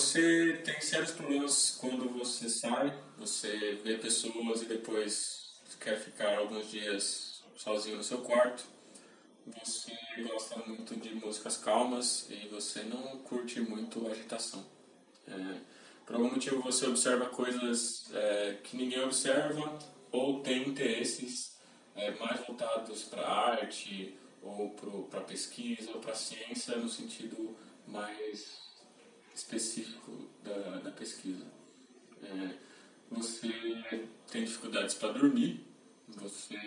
você tem sérios problemas quando você sai, você vê pessoas e depois quer ficar alguns dias sozinho no seu quarto. Você gosta muito de músicas calmas e você não curte muito agitação. É, por algum motivo você observa coisas é, que ninguém observa ou tem interesses é, mais voltados para a arte ou para pesquisa ou para ciência no sentido mais específico da, da pesquisa. É, você tem dificuldades para dormir, você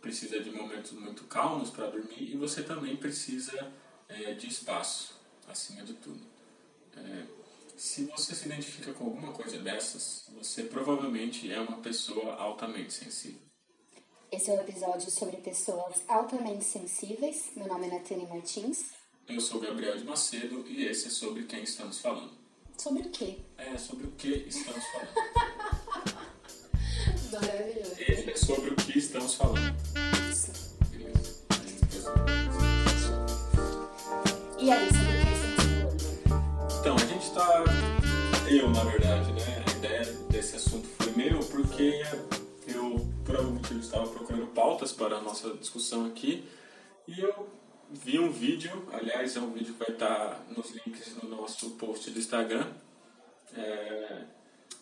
precisa de momentos muito calmos para dormir e você também precisa é, de espaço, acima de tudo. É, se você se identifica com alguma coisa dessas, você provavelmente é uma pessoa altamente sensível. Esse é o um episódio sobre pessoas altamente sensíveis. Meu nome é Natane Martins. Eu sou Gabriel de Macedo e esse é sobre quem estamos falando. Sobre o quê? É, sobre o que estamos falando. Maravilhoso. Esse é sobre o que estamos falando. Isso. Beleza. E aí, sobre o que estamos falando? Então, a gente tá. Eu, na verdade, né? A ideia desse assunto foi meu porque eu, por algum motivo, estava procurando pautas para a nossa discussão aqui e eu vi um vídeo. Aliás, é um vídeo que vai estar nos links no nosso post do Instagram. É,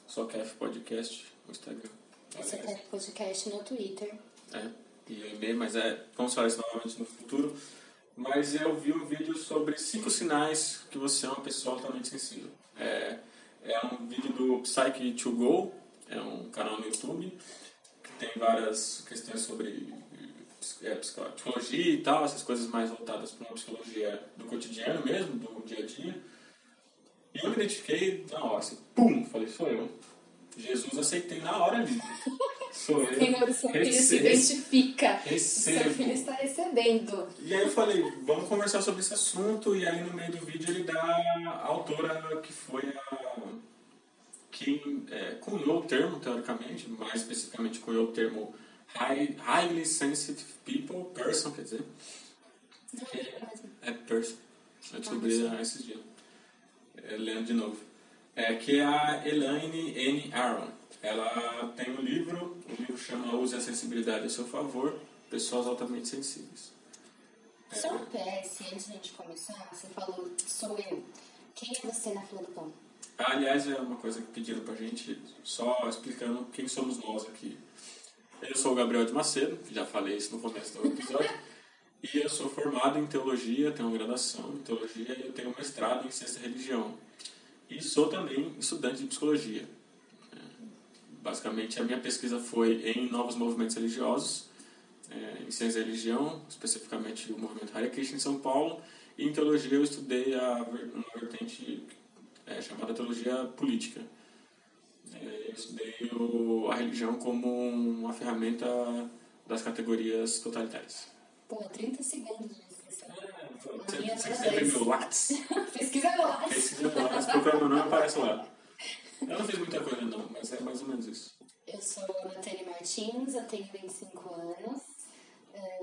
só F Podcast no Instagram. É o podcast no Twitter. É, e o e-mail, mas é, vamos falar isso novamente no futuro. Mas eu vi um vídeo sobre cinco sinais que você é uma pessoa altamente sensível. É, é um vídeo do Psyche2Go, é um canal no YouTube, que tem várias questões sobre é, psicologia e tal, essas coisas mais voltadas para uma psicologia do cotidiano mesmo, do dia a dia. E eu me identifiquei na hora, assim, pum, falei, sou eu. Jesus aceitei na hora ali. Sou eu. Senhor, o seu filho se identifica. O Recebo. seu filho está recebendo. E aí eu falei, vamos conversar sobre esse assunto, e aí no meio do vídeo ele dá a autora que foi a. quem é, cunhou o termo, teoricamente, mais especificamente cunhou o termo high, Highly Sensitive People, person, quer dizer, é é person. Eu descobri há esses dias. É, lendo de novo. É, que é a Elaine N. Aron. Ela tem um livro, o livro chama Use a Sensibilidade a seu favor, Pessoas Altamente Sensíveis. Só um PS, antes de a gente começar, você falou, sou eu. Quem é você na fila do pão? Aliás, é uma coisa que pediram pra gente, só explicando quem somos nós aqui. Eu sou o Gabriel de Macedo, já falei isso no começo do episódio, e eu sou formado em teologia, tenho uma graduação em teologia e eu tenho um mestrado em ciência e religião. E sou também estudante de psicologia. Basicamente, a minha pesquisa foi em novos movimentos religiosos, é, em ciência e religião, especificamente o movimento Hare Krishna em São Paulo, e em teologia eu estudei a, uma vertente é, chamada teologia política. É, eu estudei o- a religião como uma ferramenta das categorias totalitárias. Pô, 30 segundos de inscrição. Você minha você é escreve meu Lattes, Pesquisa meu lá. pesquisa meu Lattes, procura meu nome aparece lá. Eu não fiz muita coisa não, mas é mais ou menos isso. Eu sou Natane Martins, eu tenho 25 anos. Eh,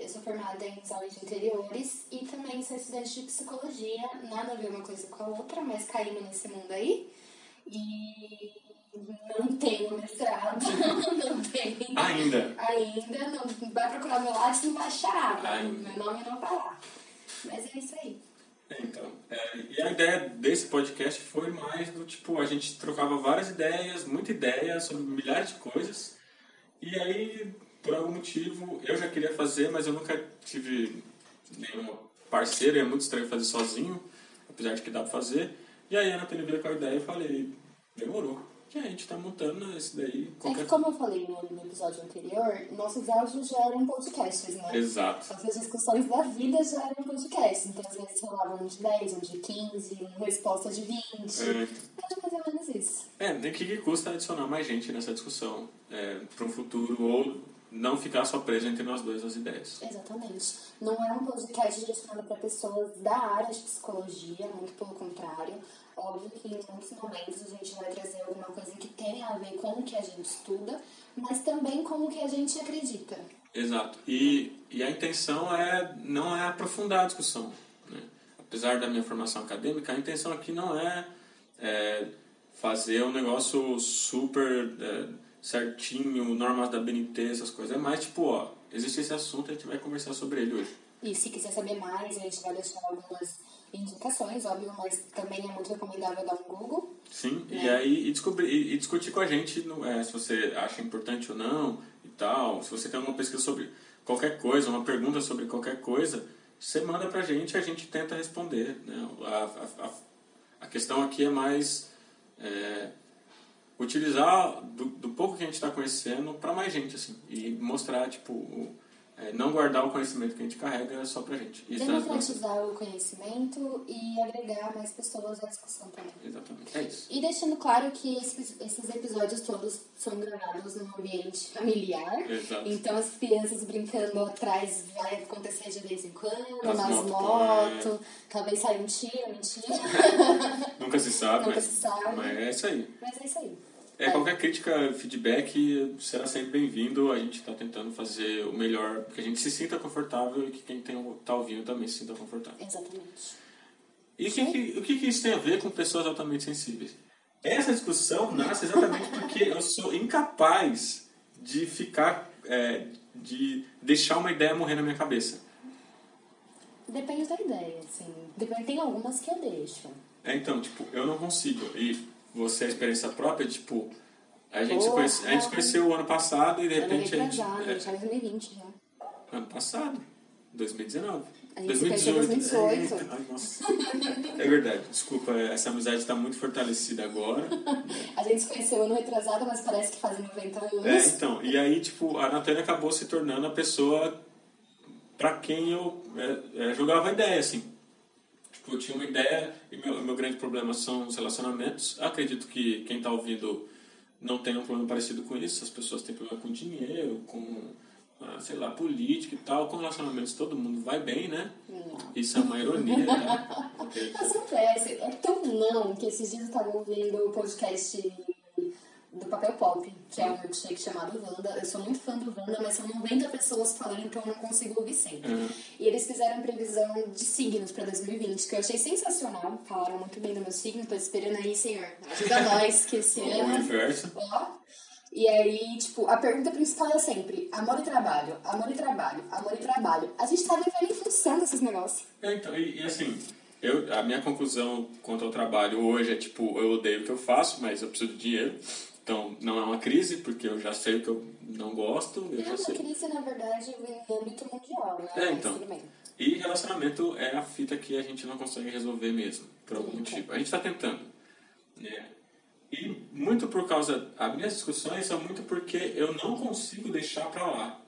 Eu sou formada em saúde de interiores e também sou estudante de psicologia. Nada a ver uma coisa com a outra, mas caímos nesse mundo aí. E não tenho mestrado, não tenho. Ainda. Ainda, não vai procurar meu lado e não vai achar. Meu nome não tá lá. Mas é isso aí. É, Então, é, e a ideia desse podcast foi mais do tipo, a gente trocava várias ideias, muita ideia sobre milhares de coisas. E aí, por algum motivo, eu já queria fazer, mas eu nunca tive nenhuma parceira, é muito estranho fazer sozinho, apesar de que dá pra fazer. E aí a Ana veio com a ideia e falei, demorou. E gente tá montando esse daí. É Qualquer... que, como eu falei no, episódio anterior, nossos áudios já eram podcasts, né? Exato. Nossas discussões da vida já eram podcasts. Então, às vezes rolavam um de 10, um de 15, uma resposta de 20. É. É mais ou menos isso. É, nem que, que custa adicionar mais gente nessa discussão é, para um futuro ou não ficar só preso entre nós dois as ideias. Exatamente. Não é um podcast direcionado para pessoas da área de psicologia, muito pelo contrário. Óbvio que em muitos momentos a gente vai trazer alguma coisa que tenha a ver com o que a gente estuda, mas também com o que a gente acredita. Exato. E, e a intenção é não é aprofundar a discussão. Né? apesar da minha formação acadêmica, a intenção aqui não é, é fazer um negócio super é, certinho, normas da BNT, essas coisas. É mais tipo, ó, existe esse assunto, a gente vai conversar sobre ele hoje. E se quiser saber mais, a gente vai deixar algumas indicações, óbvio, mas também é muito recomendável dar um Google. Sim, né? e aí e descobrir, e, e, discutir com a gente no, é, se você acha importante ou não e tal. Se você tem alguma pesquisa sobre qualquer coisa, uma pergunta sobre qualquer coisa, você manda pra gente e a gente tenta responder. Né? A, a, a questão aqui é mais é, utilizar do, do, pouco que a gente está conhecendo para mais gente, assim, e mostrar, tipo, é, não guardar o conhecimento que a gente carrega só pra gente. Isso Democratizar o conhecimento e agregar mais pessoas à discussão também. Exatamente, é isso. E deixando claro que esses, esses episódios todos são gravados num ambiente familiar. Exato. Então as crianças brincando atrás vai acontecer de vez em quando, As nas motos, motos, é. talvez saia um tiro, mentira. Nunca se sabe, Nunca mas, se sabe. mas é isso aí. Mas é isso aí. É, qualquer crítica, feedback será sempre bem-vindo. A gente está tentando fazer o melhor, que a gente se sinta confortável e que quem está ouvindo também se sinta confortável. Exatamente. E o que, que, o que, que isso tem a ver com pessoas altamente sensíveis? Essa discussão nasce exatamente porque eu sou incapaz de ficar, é, de deixar uma ideia morrer na minha cabeça. Depende da ideia, assim. Depende, tem algumas que eu deixo. É, então, tipo, eu não consigo. E você, a experiência própria, tipo, a gente, se, Porra. conhece, a gente se conheceu o ano passado e de Ano repente a gente. retrasado, é, já é 2020 já. ano passado, 2019. A gente se conheceu em 2018. Eita, ai, nossa. É verdade, desculpa, essa amizade está muito fortalecida agora. A gente se conheceu ano retrasado, mas parece que fazem 90 anos. É, então, e aí, tipo, a Natânia acabou se tornando a pessoa pra quem eu é, é, jogava ideia, assim. Tipo, eu tinha uma ideia e meu, meu grande problema são os relacionamentos. Acredito que quem tá ouvindo não tem um problema parecido com isso. As pessoas têm problema com dinheiro, com, ah, sei lá, política e tal. Com relacionamentos todo mundo vai bem, né? Não. Isso é uma ironia, tá? Mas acontece, é tão não que esses dias eu estava ouvindo o podcast Papel Pop, que é um milkshake chamado Wanda. Eu sou muito fã do Wanda, mas são 90 pessoas falando, então eu não consigo ouvir sempre. Uhum. E eles fizeram previsão de signos para 2020, que eu achei sensacional. Falaram muito bem do meu signo, tô esperando aí, senhor. Ajuda nós que esse o ano. inverso. Ó. E aí, tipo, a pergunta principal é sempre amor e trabalho, amor e trabalho, amor e trabalho. A gente tá vivendo em função desses negócios. É, então, e, e assim, eu, a minha conclusão quanto ao trabalho hoje é tipo, eu odeio o que eu faço, mas eu preciso de dinheiro. Então, não é uma crise, porque eu já sei o que eu não gosto, eu É uma sei. crise, na verdade, no âmbito mundial, né? É, então. E relacionamento é a fita que a gente não consegue resolver mesmo, por algum Sim, motivo. A gente está tentando. Né? E muito por causa. As minhas discussões são muito porque eu não consigo deixar pra lá.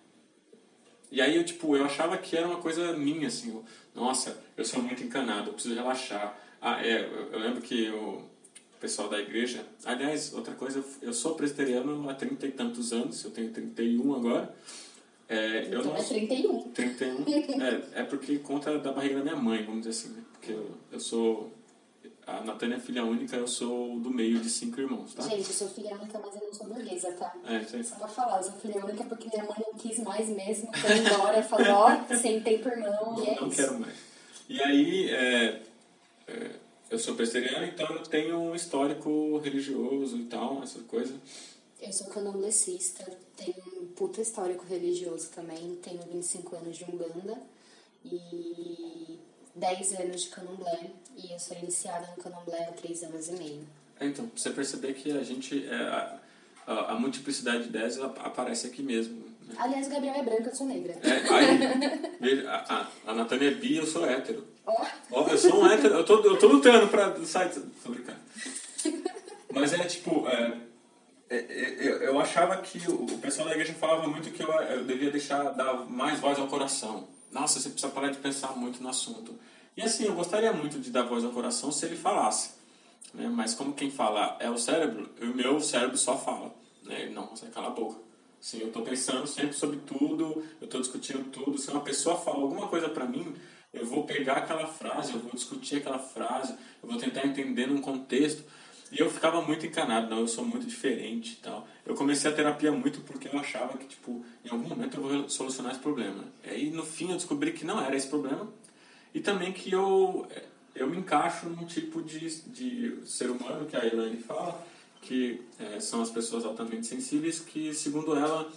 E aí eu, tipo, eu achava que era uma coisa minha, assim. eu, Nossa, eu sou muito encanado, eu preciso relaxar. Ah, é, eu, eu lembro que o pessoal da igreja... Aliás, outra coisa, eu sou presbiteriano há trinta e tantos anos, eu tenho 31 agora. É, eu Então não é 31. 31. É, é porque conta da barriga da minha mãe, vamos dizer assim, né? Porque eu, eu sou. A Natânia é filha única, eu sou do meio de cinco irmãos, tá? Gente, eu sou filha única, mas eu não sou burguesa, tá? É, isso aí. Só pra falar, eu sou filha única porque minha mãe não quis mais mesmo. Foi embora, falou, ó, sentei por irmão e é Não isso. quero mais. E aí, é, é, eu sou presbiteriano, então eu tenho um histórico religioso e tal, essa coisa. Eu sou candomblessista, tenho um puta histórico religioso também, tenho 25 anos de Umbanda e 10 anos de candomblé. E eu sou iniciada no candomblé há 3 anos e meio. É, então, você perceber que a gente. É, a, a, a multiplicidade de ideias ela aparece aqui mesmo. Né? Aliás, o Gabriel é branco, eu sou negra. É, aí, a, a, a Natânia é bi, eu sou hétero. Ó, Ó, eu sou um hétero, eu tô, eu tô lutando pra sair. Tô brincando. Mas é tipo. é, é, é, eu, eu achava que o, pessoal da igreja falava muito que eu, eu devia deixar dar mais voz ao coração. Nossa, você precisa parar de pensar muito no assunto. E assim, eu gostaria muito de dar voz ao coração se ele falasse. Né? Mas como quem fala é o cérebro, o meu cérebro só fala. Né? Ele não consegue calar a boca. Assim, eu estou pensando sempre sobre tudo, eu estou discutindo tudo. Se uma pessoa fala alguma coisa para mim, eu vou pegar aquela frase, eu vou discutir aquela frase, eu vou tentar entender num contexto. E eu ficava muito encanado, não, eu sou muito diferente e tal. Eu comecei a terapia muito porque eu achava que, tipo, em algum momento eu vou solucionar esse problema. Aí, no fim, eu descobri que não era esse problema. E também que eu, eu me encaixo num tipo de, de ser humano que a Elaine fala, que é, são as pessoas altamente sensíveis, que segundo ela,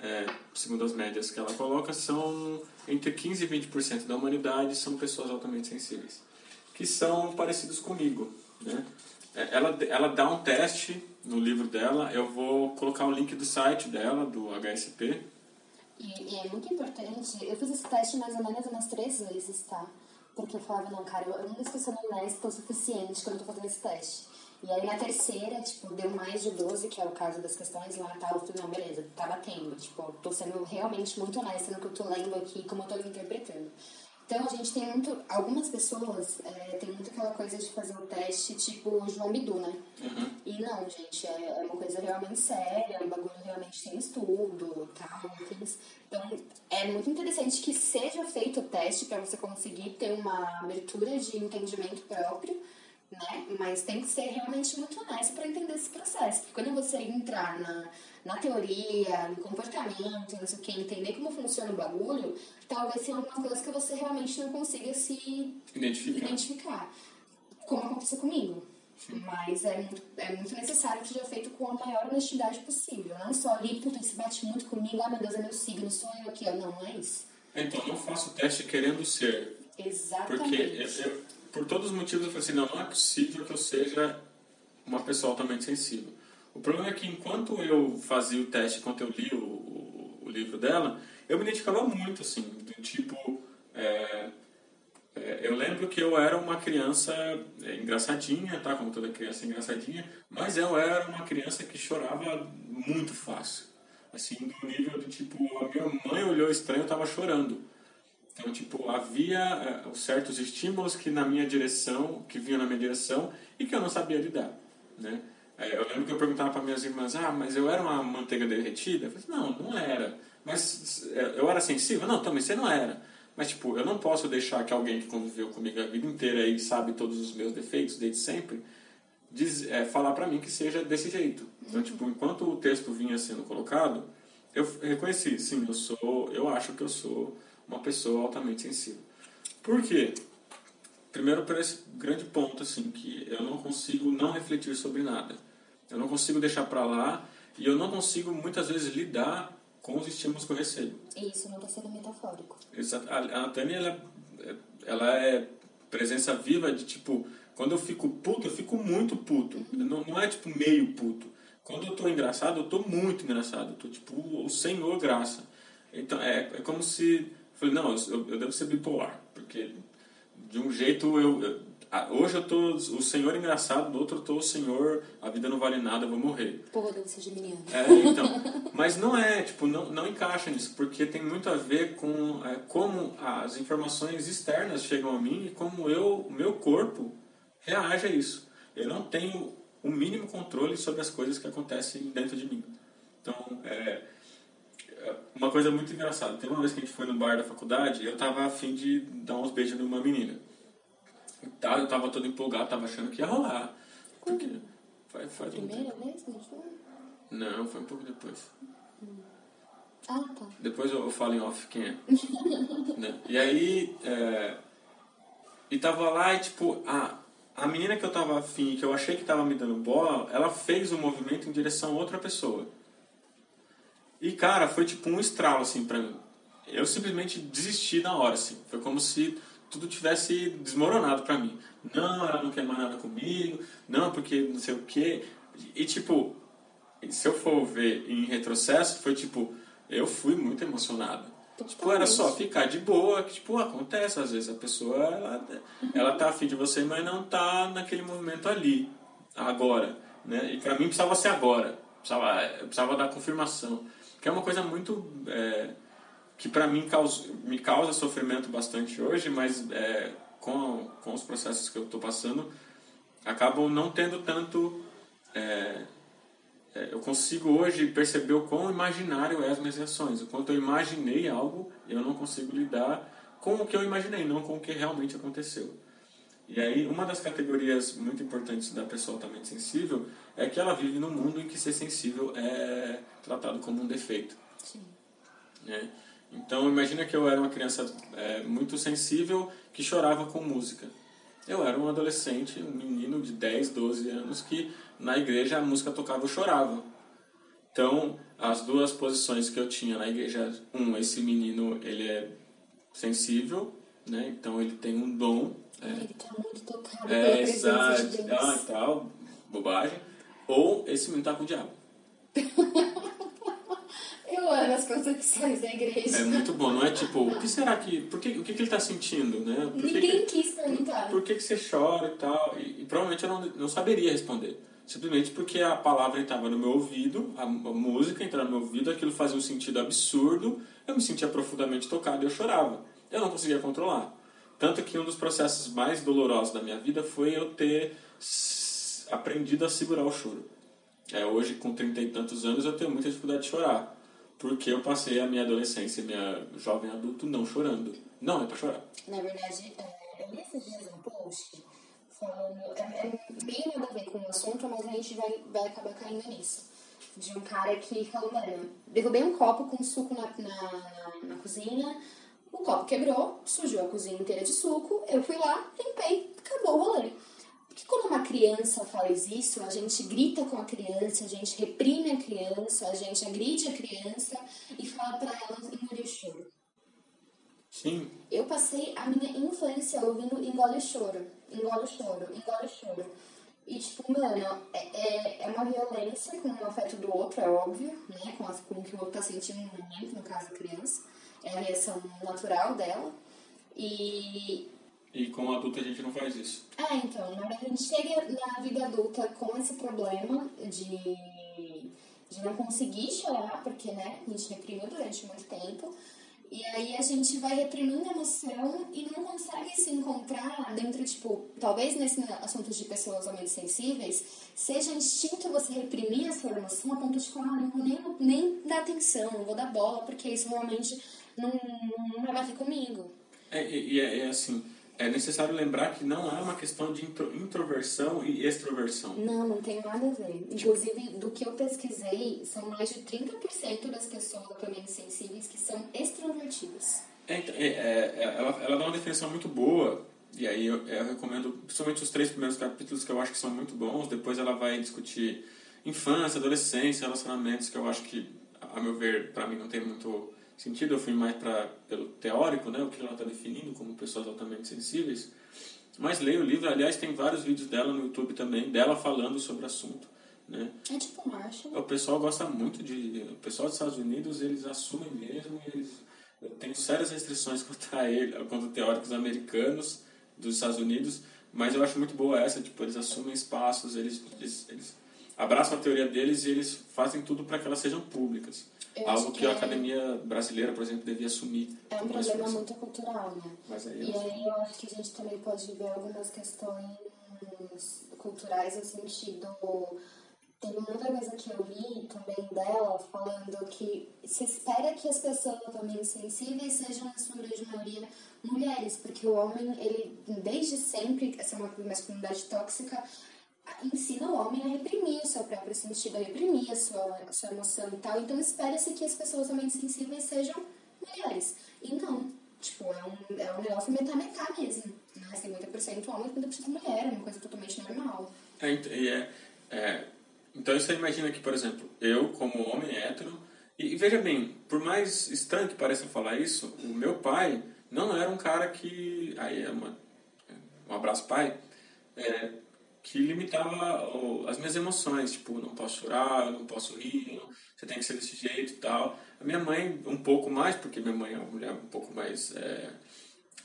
é, segundo as médias que ela coloca, são entre 15 e 20% da humanidade são pessoas altamente sensíveis, que são parecidos comigo, né? É, ela, ela dá um teste no livro dela, eu vou colocar o link do site dela, do HSP. E, e é muito importante, eu fiz esse teste mais ou menos umas três vezes, tá? Porque eu falava, não, cara, eu, eu não estou sendo honesta o suficiente quando eu tô fazendo esse teste. E aí na terceira, tipo, deu mais de 12, que é o caso das questões lá, tá? Eu falei, não, beleza, tá batendo. Tipo, tô sendo realmente muito honesta no que eu tô lendo aqui, como eu tô interpretando. Então, a gente tem muito. Algumas pessoas é, tem muito aquela coisa de fazer o teste tipo João Bidu, né? Uhum. E não, gente, é, é, uma coisa realmente séria, o bagulho realmente tem estudo tal, enfim. Então, é muito interessante que seja feito o teste para você conseguir ter uma abertura de entendimento próprio né? Mas tem que ser realmente muito honesto para entender esse processo. Porque quando você entrar na, na teoria, no comportamento, não sei o que, entender como funciona o bagulho, talvez tenha algumas coisas que você realmente não consiga se identificar. identificar como aconteceu comigo. Sim. Mas é muito, é muito necessário que seja feito com a maior honestidade possível. Não só ali, puta, isso bate muito comigo, ah, meu Deus, é meu signo, sou eu aqui. Não, não é isso. Então, não faço o teste querendo ser. Exatamente. Porque eu, eu por todos os motivos, eu falei assim: não, não é possível que eu seja uma pessoa altamente sensível. O problema é que enquanto eu fazia o teste, enquanto eu li o, o, o livro dela, eu me identificava muito, assim, do tipo. É, é, eu lembro que eu era uma criança é, engraçadinha, tá? Como toda criança engraçadinha, mas eu era uma criança que chorava muito fácil. Assim, do nível do tipo, a minha mãe olhou estranho, eu estava chorando. Então, tipo, havia uh, certos estímulos que na minha direção, que vinham na minha direção e que eu não sabia lidar, né? É, eu lembro que eu perguntava para minhas irmãs, ah, mas eu era uma manteiga derretida? Eu falei, não, não era. Mas eh, eu era sensível? Não, também você não era. Mas, tipo, eu não posso deixar que alguém que conviveu comigo a vida inteira e sabe todos os meus defeitos desde sempre, diz, é, falar para mim que seja desse jeito. Então, uhum. tipo, enquanto o texto vinha sendo colocado, eu reconheci, sim, eu sou, eu acho que eu sou uma pessoa altamente sensível. Por quê? Primeiro por esse grande ponto assim que eu não consigo não refletir sobre nada. Eu não consigo deixar para lá e eu não consigo muitas vezes lidar com os estímulos que eu recebo. Isso não está sendo metafórico. Exato. A, a Tânia ela, ela é presença viva de tipo quando eu fico puto, eu fico muito puto. Uhum. Não, não é tipo meio puto. Quando eu tô engraçado, eu tô muito engraçado. Eu tô tipo o Senhor graça. Então é, é como se Falei, não, eu, eu devo ser bipolar, porque de um jeito eu, eu hoje eu tô o senhor engraçado, do outro eu tô o senhor, a vida não vale nada, eu vou morrer. Porra, deve ser geminiano. É, então. Mas não é, tipo, não, não encaixa nisso, porque tem muito a ver com é, como as informações externas chegam a mim e como eu, o meu corpo reage a isso. Eu não tenho o mínimo controle sobre as coisas que acontecem dentro de mim. Então, é, uma coisa muito engraçada. Tem uma vez que a gente foi no bar da faculdade e eu tava afim de dar uns beijos numa menina. Tá, eu tava todo empolgado, tava achando que ia rolar. Porque faz, faz Primeira um vez que a gente foi? Não, foi um pouco depois. Ah, tá. Depois eu, eu falo em off quem é. né? E aí, é, e tava lá e tipo, a, a menina que eu tava afim, que eu achei que tava me dando bola, ela fez um movimento em direção a outra pessoa. E, cara, foi tipo um estralo, assim, pra mim. Eu simplesmente desisti na hora, assim. Foi como se tudo tivesse desmoronado pra mim. Não, ela não quer mais nada comigo. Não, porque não sei o quê. E, tipo, se eu for ver em retrocesso, foi tipo, eu fui muito emocionado. Tipo, era só ficar de boa, que tipo, acontece às vezes a pessoa ela, ela tá afim de você, mas não tá naquele movimento ali, agora, né? E pra mim precisava ser agora, precisava, precisava dar confirmação que é uma coisa muito é, que para mim causa, me causa sofrimento bastante hoje, mas é, com, com os processos que eu estou passando, acabam não tendo tanto. É, é, eu consigo hoje perceber o quão imaginário é as minhas reações, o quanto eu imaginei algo eu não consigo lidar com o que eu imaginei, não com o que realmente aconteceu. E aí, uma das categorias muito importantes da pessoa altamente sensível é que ela vive num mundo em que ser sensível é tratado como um defeito. Sim. Né? Então, imagina que eu era uma criança é, muito sensível que chorava com música. Eu era um adolescente, um menino de 10, 12 anos que na igreja a música tocava eu chorava. Então, as duas posições que eu tinha na igreja, um, esse menino, ele é sensível, né? Então ele tem um dom. Ele tá muito tocado é, pela exato, de Deus. Ah, e tal, bobagem. Ou esse menino tá com o diabo. Eu amo as concepções da igreja. É muito bom, não é tipo, o que será que. Por que, o que, que ele está sentindo, né? Por Ninguém que, quis perguntar. Por que, que você chora e tal? E, e provavelmente eu não, não saberia responder. Simplesmente porque a palavra estava no meu ouvido, a, a música entrava no meu ouvido, aquilo fazia um sentido absurdo, eu me sentia profundamente tocado e eu chorava. Eu não conseguia controlar. Tanto que um dos processos mais dolorosos da minha vida foi eu ter aprendido a segurar o choro. É, hoje, com trinta e tantos anos, eu tenho muita dificuldade de chorar. Porque eu passei a minha adolescência, minha jovem adulto, não chorando. Não é pra chorar. Na verdade, é, eu li esses dias um post falando. É, é bem nada a ver com o assunto, mas a gente vai, vai acabar caindo nisso. De um cara que falou: mano, derrubei um copo com suco na, na, na cozinha. O copo quebrou, sujou a cozinha inteira de suco. Eu fui lá, limpei, acabou o rolê. Porque quando uma criança faz isso, a gente grita com a criança, a gente reprime a criança, a gente agride a criança e fala para ela engolir o choro. Sim. Eu passei a minha infância ouvindo engole choro, engole choro, engole choro. E, tipo, mano, é, é, é uma violência com o afeto do outro, é óbvio, né? Com, a, com o que o outro tá sentindo no momento, no caso a criança. É a reação natural dela. E, e como adulta a gente não faz isso. Ah, então, na verdade a gente chega na vida adulta com esse problema de, de não conseguir chorar, porque né, a gente reprimiu durante muito tempo. E aí a gente vai reprimindo a emoção e não consegue se encontrar dentro, tipo, talvez nesse assunto de pessoas ou sensíveis, seja instinto você reprimir a sua emoção a ponto de falar, ah, não vou nem, nem dar atenção, não vou dar bola, porque isso realmente não, não vai bater comigo. É, e é, é assim, é necessário lembrar que não é uma questão de introversão e extroversão. Não, não tem nada a ver. Inclusive, do que eu pesquisei, são mais de 30% das pessoas altamente sensíveis que são extrovertidas. É, então, é, é, ela, ela dá uma definição muito boa, e aí eu, eu, recomendo, principalmente os três primeiros capítulos que eu acho que são muito bons. Depois ela vai discutir infância, adolescência, relacionamentos, que eu acho que, a meu ver, para mim não tem muito sentido, eu fui mais para pelo teórico, né, o que ela está definindo como pessoas altamente sensíveis. Mas leio o livro, aliás, tem vários vídeos dela no YouTube também, dela falando sobre o assunto. Né? É tipo Marshall. O pessoal gosta muito de. O pessoal dos Estados Unidos, eles assumem mesmo, eles. Tenho sérias restrições contra ele, contra teóricos americanos dos Estados Unidos, mas eu acho muito boa essa, tipo, eles assumem espaços, eles, eles, eles abraçam a teoria deles e eles fazem tudo para que elas sejam públicas. Eu Algo que, que, a é academia brasileira, por exemplo, devia assumir. É um problema muito cultural, né? Aí e aí eu acho que a gente também pode ver algumas questões culturais no sentido. Teve uma outra coisa que eu li também dela, falando que se espera que as pessoas também sensíveis sejam, na sua grande maioria, mulheres, porque o homem, ele, desde sempre, essa é uma masculinidade tóxica, ensina o homem a reprimir o seu próprio sentido, a reprimir a sua, a sua emoção e tal. Então espera-se que as pessoas também sensíveis sejam mulheres. E não. Tipo, é um, é um negócio metá-metá mesmo. Né? 50% homem e 50% mulher. É uma coisa totalmente normal. É, é, é, então você imagina que, por exemplo, eu como homem hétero... E, e veja bem, por mais estranho que pareça falar isso, o meu pai não era um cara que... Aí é uma... Um abraço, pai. É, que limitava as minhas emoções, tipo, não posso chorar, não posso rir, não, você tem que ser desse jeito e tal. A minha mãe, um pouco mais, porque minha mãe é uma mulher um pouco mais é,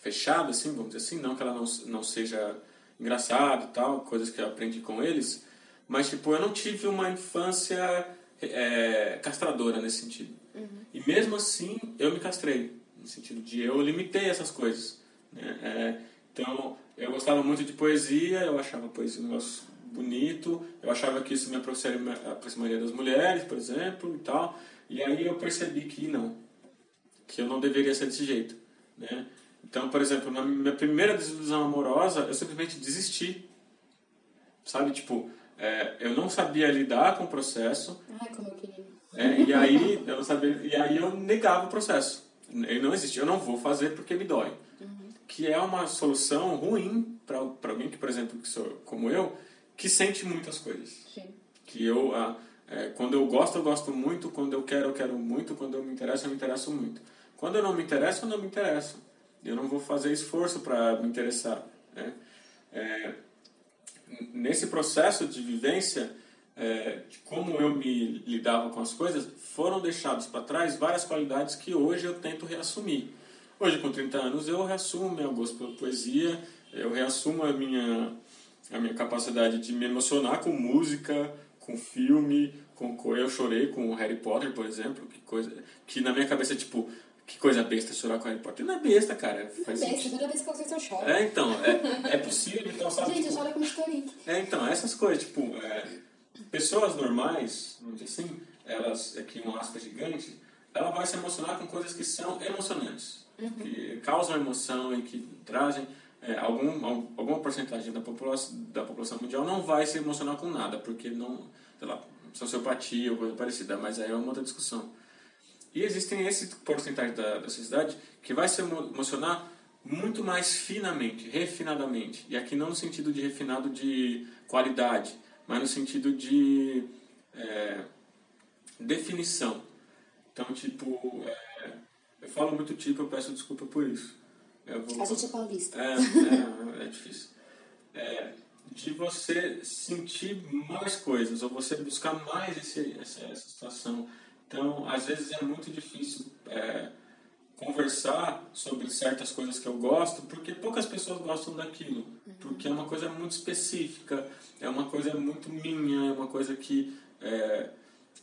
fechada, assim, vamos dizer assim, não que ela não, não seja engraçada e tal, coisas que eu aprendi com eles, mas, tipo, eu não tive uma infância é, castradora nesse sentido. Uhum. E mesmo assim, eu me castrei, no sentido de eu limitei essas coisas. Né? É, então, eu gostava muito de poesia, eu achava a poesia um negócio bonito, eu achava que isso me aproximaria das mulheres, por exemplo, e tal. E aí eu percebi que não, que eu não deveria ser desse jeito, né? Então, por exemplo, na minha primeira desilusão amorosa, eu simplesmente desisti. Sabe, tipo, é, eu não sabia lidar com o processo. Ai, como eu queria. É, e aí eu não sabia, e aí eu negava o processo. Ele não existe. Eu não vou fazer porque me dói. Que é uma solução ruim para alguém que, por exemplo, que sou como eu, que sente muitas coisas. Sim. Que eu, ah, é, quando eu gosto, eu gosto muito, quando eu quero, eu quero muito, quando eu me interesso, eu me interesso muito. Quando eu não me interesso, eu não me interesso. Eu não vou fazer esforço para me interessar. Né? É, nesse processo de vivência, é, de como eu me lidava com as coisas, foram deixados para trás várias qualidades que hoje eu tento reassumir. Hoje, com 30 anos, eu reassumo meu gosto pela poesia, eu reassumo a minha, a minha capacidade de me emocionar com música, com filme, com eu chorei com Harry Potter, por exemplo, que coisa que na minha cabeça tipo que coisa besta chorar com Harry Potter. Não é besta, cara. Faz não é besta, toda vez que eu choro. É, então, é, é possível, então, sabe? Gente, tipo, eu choro com Titanic. É, então, essas coisas, tipo, é, pessoas normais, vamos dizer assim, elas, aqui um aspa gigante, ela vai se emocionar com coisas que são emocionantes, que causam emoção e que trazem é, algum, alguma porcentagem da população, da população mundial não vai se emocionar com nada, porque não, sei lá, sociopatia ou coisa parecida, mas aí é uma outra discussão. E existem esse porcentagem da, da sociedade que vai se emocionar muito mais finamente, refinadamente. E aqui não no sentido de refinado de qualidade, mas no sentido de é, definição. Então, tipo, é, eu falo muito tipo, eu peço desculpa por isso. Vou, a gente é paulista. É, é, é difícil. É, de você sentir mais coisas, ou você buscar mais esse, essa, essa situação então, às vezes é muito difícil é, conversar sobre certas coisas que eu gosto, porque poucas pessoas gostam daquilo. Uhum. Porque é uma coisa muito específica, é uma coisa muito minha, é uma coisa que é,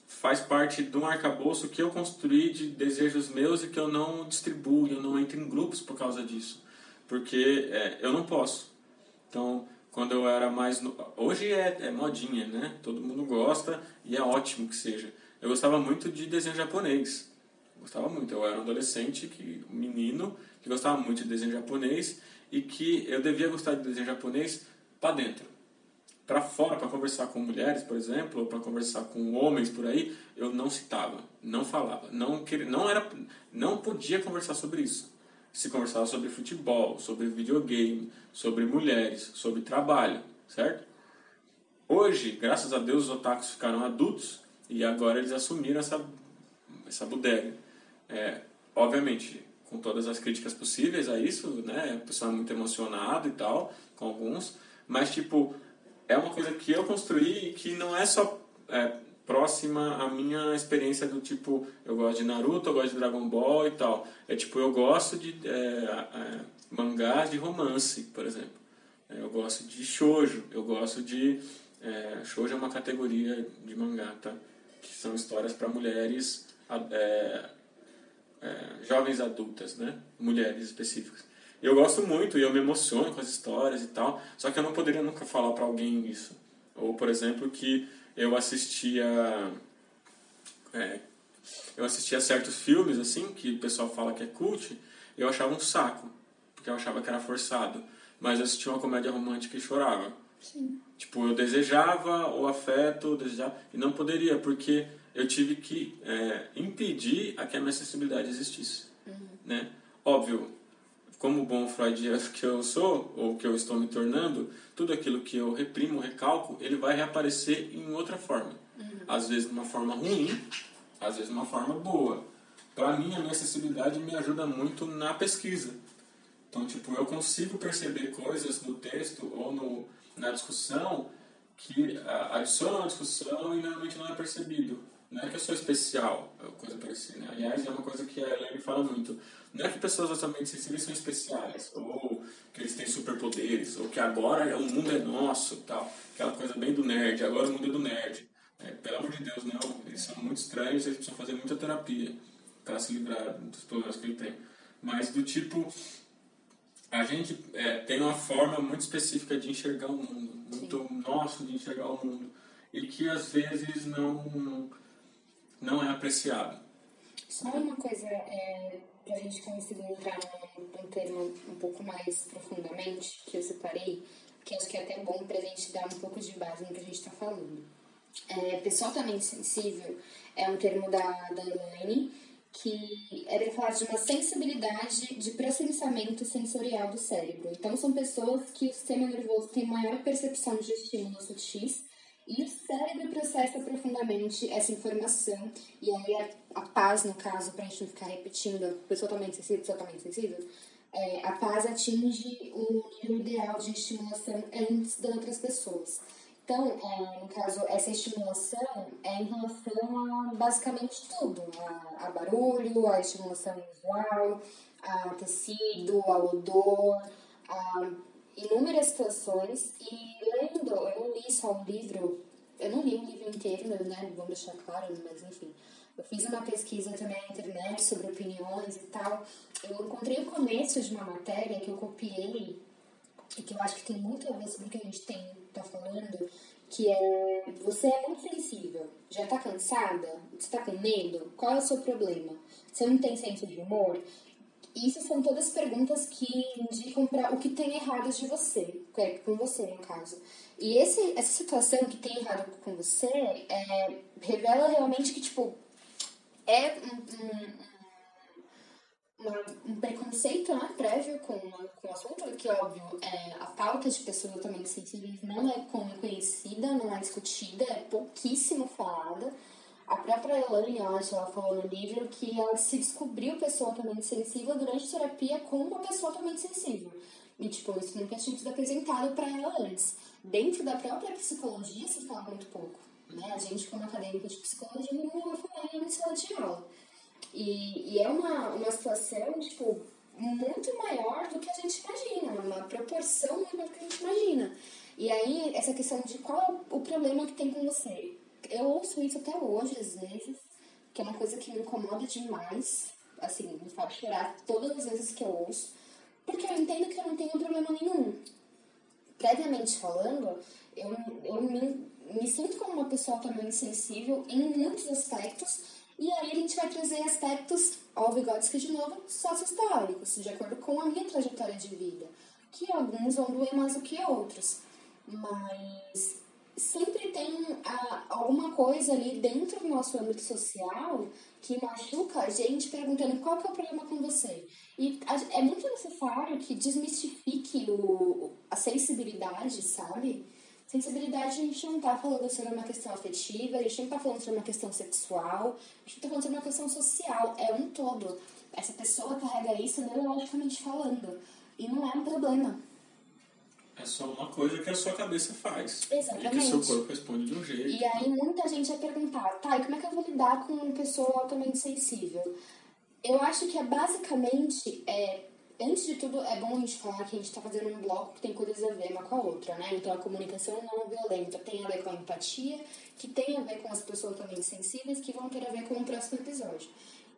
faz parte de um arcabouço que eu construí de desejos meus e que eu não distribuo, eu não entro em grupos por causa disso. Porque é, eu não posso. Então, quando eu era mais. No... Hoje é, é modinha, né? Todo mundo gosta e é ótimo que seja eu gostava muito de desenho japonês. Gostava muito. Eu era um adolescente, que, um menino, que gostava muito de desenho japonês e que eu devia gostar de desenho japonês para dentro. Para fora, para conversar com mulheres, por exemplo, ou para conversar com homens por aí, eu não citava, não falava, não queria, não era, não podia conversar sobre isso. Se conversava sobre futebol, sobre videogame, sobre mulheres, sobre trabalho, certo? Hoje, graças a Deus, os otakus ficaram adultos e agora eles assumiram essa, essa bodega. É, obviamente, com todas as críticas possíveis a isso, né? O pessoal é muito emocionado e tal, com alguns. Mas, tipo, é uma coisa que eu construí e que não é só é, próxima à minha experiência do tipo, eu gosto de Naruto, eu gosto de Dragon Ball e tal. É tipo, eu gosto de é, é, mangás de romance, por exemplo. É, eu gosto de shoujo, eu gosto de... É, shoujo é uma categoria de mangá, tá? que são histórias para mulheres é, é, jovens adultas, né? Mulheres específicas. Eu gosto muito e eu me emociono com as histórias e tal, só que eu não poderia nunca falar para alguém isso. Ou, por exemplo, que eu assistia é, eu assistia certos filmes assim que o pessoal fala que é cult, eu achava um saco, porque eu achava que era forçado. Mas eu assistia uma comédia romântica e chorava. Sim. Tipo, eu desejava o afeto, desejava, e não poderia, porque eu tive que é, impedir a que a minha sensibilidade existisse. Uhum. Né? Óbvio, como bom freudiano que eu sou, ou que eu estou me tornando, tudo aquilo que eu reprimo, recalco, ele vai reaparecer em outra forma. Uhum. Às vezes de uma forma ruim, às vezes de uma forma boa. Para mim, a minha sensibilidade me ajuda muito na pesquisa. Então, tipo, eu consigo perceber coisas no texto ou no, na discussão que adicionam a discussão e normalmente não é percebido. Não é que eu sou especial, é coisa parecida. Né? Aliás, é uma coisa que a Elaine fala muito. Não é que pessoas altamente sensíveis são especiais, ou que eles têm superpoderes, ou que agora o mundo é nosso, tal. Aquela coisa bem do nerd, agora o mundo é do nerd. É, pelo amor de Deus, não. Eles são muito estranhos, eles precisam fazer muita terapia para se livrar dos problemas que ele tem. Mas do tipo, a gente é, tem uma forma muito específica de enxergar o mundo, muito Sim. nosso de enxergar o mundo, e que às vezes não, não é apreciado. Só uma coisa, é, para a gente conseguir entrar num, termo um pouco mais profundamente, que eu separei, que acho que é até bom para a gente dar um pouco de base no que a gente está falando. É, também sensível é um termo da, da Elaine, que era falar de uma sensibilidade de processamento sensorial do cérebro. Então, são pessoas que o sistema nervoso tem maior percepção de estímulos sutis e o cérebro processa profundamente essa informação. E aí, a, a paz, no caso, para a gente não ficar repetindo, pessoa totalmente sensível, pessoa totalmente sensível, é, a paz atinge o nível ideal de estimulação antes das outras pessoas. Então, é, no caso, essa estimulação é em relação a basicamente tudo: a, a barulho, a estimulação visual, a tecido, ao odor, a inúmeras situações. E lendo, eu não li só um livro, eu não li o livro inteiro, né? Vamos deixar claro, mas enfim. Eu fiz uma pesquisa também na internet sobre opiniões e tal. Eu encontrei o começo de uma matéria que eu copiei e que eu acho que tem muito a ver sobre o que a gente tem, tá falando, que é você é muito sensível, já tá cansada, você tá com medo, qual é o seu problema? Você não tem senso de humor? Isso são todas perguntas que indicam para o que tem errado de você, é, com você no caso. E esse, essa situação que tem errado com você é, revela realmente que, tipo, é um, um uma, um preconceito né, prévio com, com o assunto, que, óbvio, é, a pauta de pessoas altamente sensíveis não é conhecida, não é discutida, é pouquíssimo falada. A própria Elaine, acho, ela falou no livro que ela se descobriu pessoa altamente sensível durante terapia com uma pessoa altamente sensível. E, tipo, isso nunca tinha sido apresentado para ela antes. Dentro da própria psicologia se fala muito pouco. Né? A gente, como acadêmica de psicologia, não fala em sala de aula. E, e é uma, uma situação, tipo, muito maior do que a gente imagina, uma proporção maior do que a gente imagina. E aí, essa questão de qual é o problema que tem com você. Eu ouço isso até hoje, às vezes, que é uma coisa que me incomoda demais, assim, me faz chorar todas as vezes que eu ouço, porque eu entendo que eu não tenho problema nenhum. Previamente falando, eu, eu me, me sinto como uma pessoa também sensível em muitos aspectos, e aí a gente vai trazer aspectos, ó, Vygotsky de novo, sócio-históricos, de acordo com a minha trajetória de vida. Que alguns vão doer mais do que outros. Mas sempre tem a, alguma coisa ali dentro do nosso âmbito social que machuca a gente perguntando qual que é o problema com você. E é muito necessário que desmistifique o, a sensibilidade, sabe? Sensibilidade, a gente não tá falando sobre uma questão afetiva, a gente não tá falando sobre uma questão sexual, a gente tá falando sobre uma questão social, é um todo. Essa pessoa carrega isso neurologicamente falando. E não é um problema. É só uma coisa que a sua cabeça faz. Exatamente. E que o seu corpo responde de um jeito. E aí muita gente vai perguntar, tá, e como é que eu vou lidar com uma pessoa altamente sensível? Eu acho que é basicamente é, Antes de tudo, é bom a gente falar que a gente está fazendo um bloco que tem coisas a ver uma com a outra, né? Então, a comunicação não violenta tem a ver com a empatia, que tem a ver com as pessoas também sensíveis, que vão ter a ver com o próximo episódio.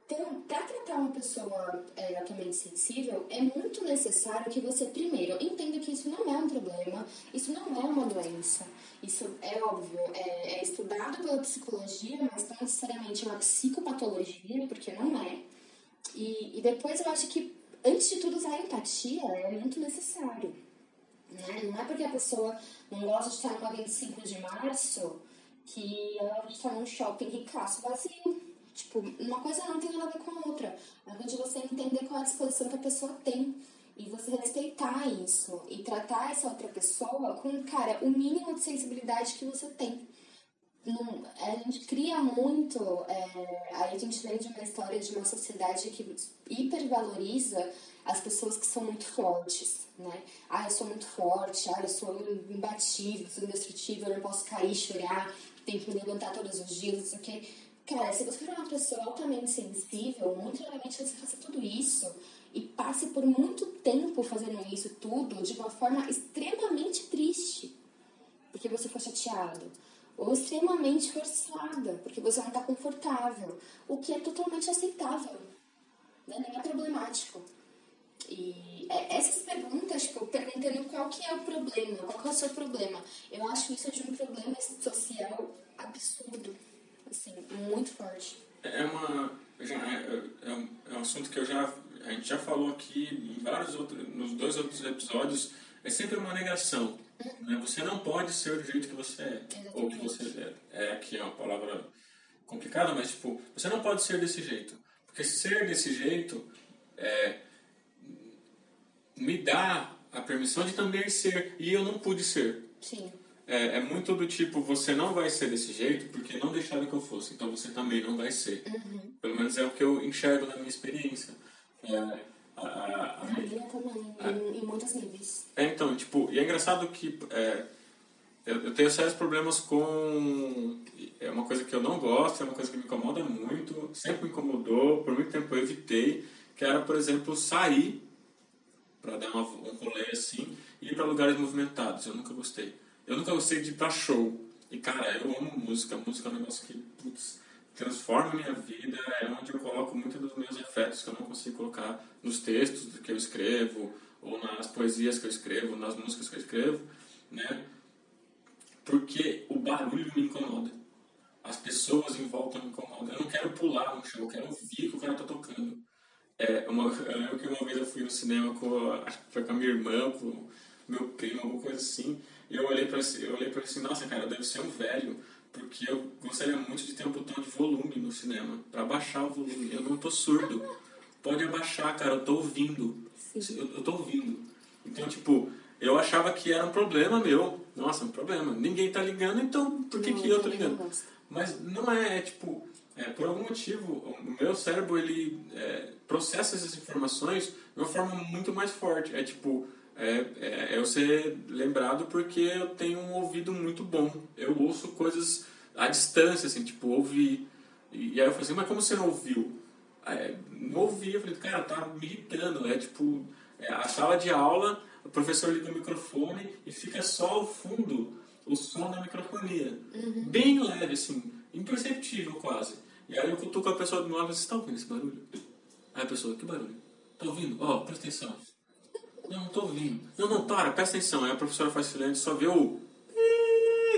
Então, para tratar uma pessoa é, altamente sensível, é muito necessário que você, primeiro, entenda que isso não é um problema, isso não é uma doença. Isso é óbvio, é, é estudado pela psicologia, mas não necessariamente é uma psicopatologia, porque não é. E, e depois eu acho que antes de tudo, usar empatia é muito necessário. Né? Não é porque a pessoa não gosta de estar numa 25 de março que ela vai estar num shopping ricaço vazio. Tipo, uma coisa não tem nada a ver com a outra. É de você entender qual é a disposição que a pessoa tem. E você respeitar isso. E tratar essa outra pessoa com, cara, o mínimo de sensibilidade que você tem não, a gente cria muito. É, aí a gente vem de uma história de uma sociedade que hipervaloriza as pessoas que são muito fortes, né? Ah, eu sou muito forte, ah, eu sou imbatível, sou indestrutível, eu não posso cair, chorar, tenho que me levantar todos os dias, não sei o quê. Cara, se você for uma pessoa altamente sensível, muito provavelmente você faça tudo isso e passe por muito tempo fazendo isso tudo de uma forma extremamente triste, porque você foi chateado ou extremamente forçada, porque você não está confortável, o que é totalmente aceitável, né? nem é problemático. E é, essas perguntas, tipo, perguntando qual que é o problema, qual que é o seu problema, eu acho isso de um problema social absurdo, assim, muito forte. É uma, já, é, é, um, é um assunto que eu já, a gente já falou aqui em vários outros, nos dois outros episódios, é sempre uma negação né? Você não pode ser do jeito que você é. Exatamente. Ou que você é. É aqui é uma palavra complicada, mas tipo, você não pode ser desse jeito. Porque ser desse jeito é, me dá a permissão de também ser. E eu não pude ser. Sim. É, é, muito do tipo, você não vai ser desse jeito porque não deixaram que eu fosse, então você também não vai ser. Uhum. Pelo menos é o que eu enxergo na minha experiência. É, a, a, a, minha também, é, em, em, muitos níveis. É, então, tipo, e é engraçado que é, eu, eu, tenho sérios problemas com. É uma coisa que eu não gosto, é uma coisa que me incomoda muito, sempre me incomodou, por muito tempo eu evitei, que era, por exemplo, sair para dar uma, um rolê assim e ir para lugares movimentados. Eu nunca gostei. Eu nunca gostei de ir pra show. E, cara, eu amo música. Música é um negócio que, putz, transforma a minha vida. É onde eu coloco muitos dos meus afetos que eu não consigo colocar nos textos que eu escrevo, ou nas poesias que eu escrevo, nas músicas que eu escrevo, né? Porque o barulho me incomoda. As pessoas em volta me incomodam. Eu não quero pular no show, eu quero ouvir o que o cara tá tocando. É, uma, eu lembro que uma vez eu fui no cinema com, acho que foi com a minha irmã, com meu primo, alguma coisa assim. Eu olhei para eu olhei para assim, nossa, cara, deve ser um velho, porque eu gostaria muito de ter um botão de volume no cinema, para abaixar o volume. Eu não tô surdo. Pode abaixar, cara, eu tô ouvindo. Eu, eu tô ouvindo. Então, tipo, eu achava que era um problema meu. Nossa, um problema. Ninguém tá ligando, então por que, não, que eu tô ligando? Mas não é, é tipo, é, por algum motivo, o meu cérebro ele é, processa essas informações de uma forma muito mais forte. É tipo, é, é, é eu ser lembrado porque eu tenho um ouvido muito bom. Eu ouço coisas à distância, assim, tipo, ouvi. E, e aí eu falei assim, mas como você não ouviu? Aí, não ouvi, eu falei, cara, tá me irritando. É tipo, é, a sala de aula, o professor liga o microfone e fica só ao fundo o som da microfonia. Uhum. Bem leve, assim, imperceptível quase. E aí eu cutuco a pessoa do meu lado e você tá ouvindo esse barulho? Aí a pessoa, que barulho? Tá ouvindo? Ó, oh, presta atenção. Não, não tô ouvindo. Não, não, para, presta atenção. Aí a professora faz silêncio, só vê o.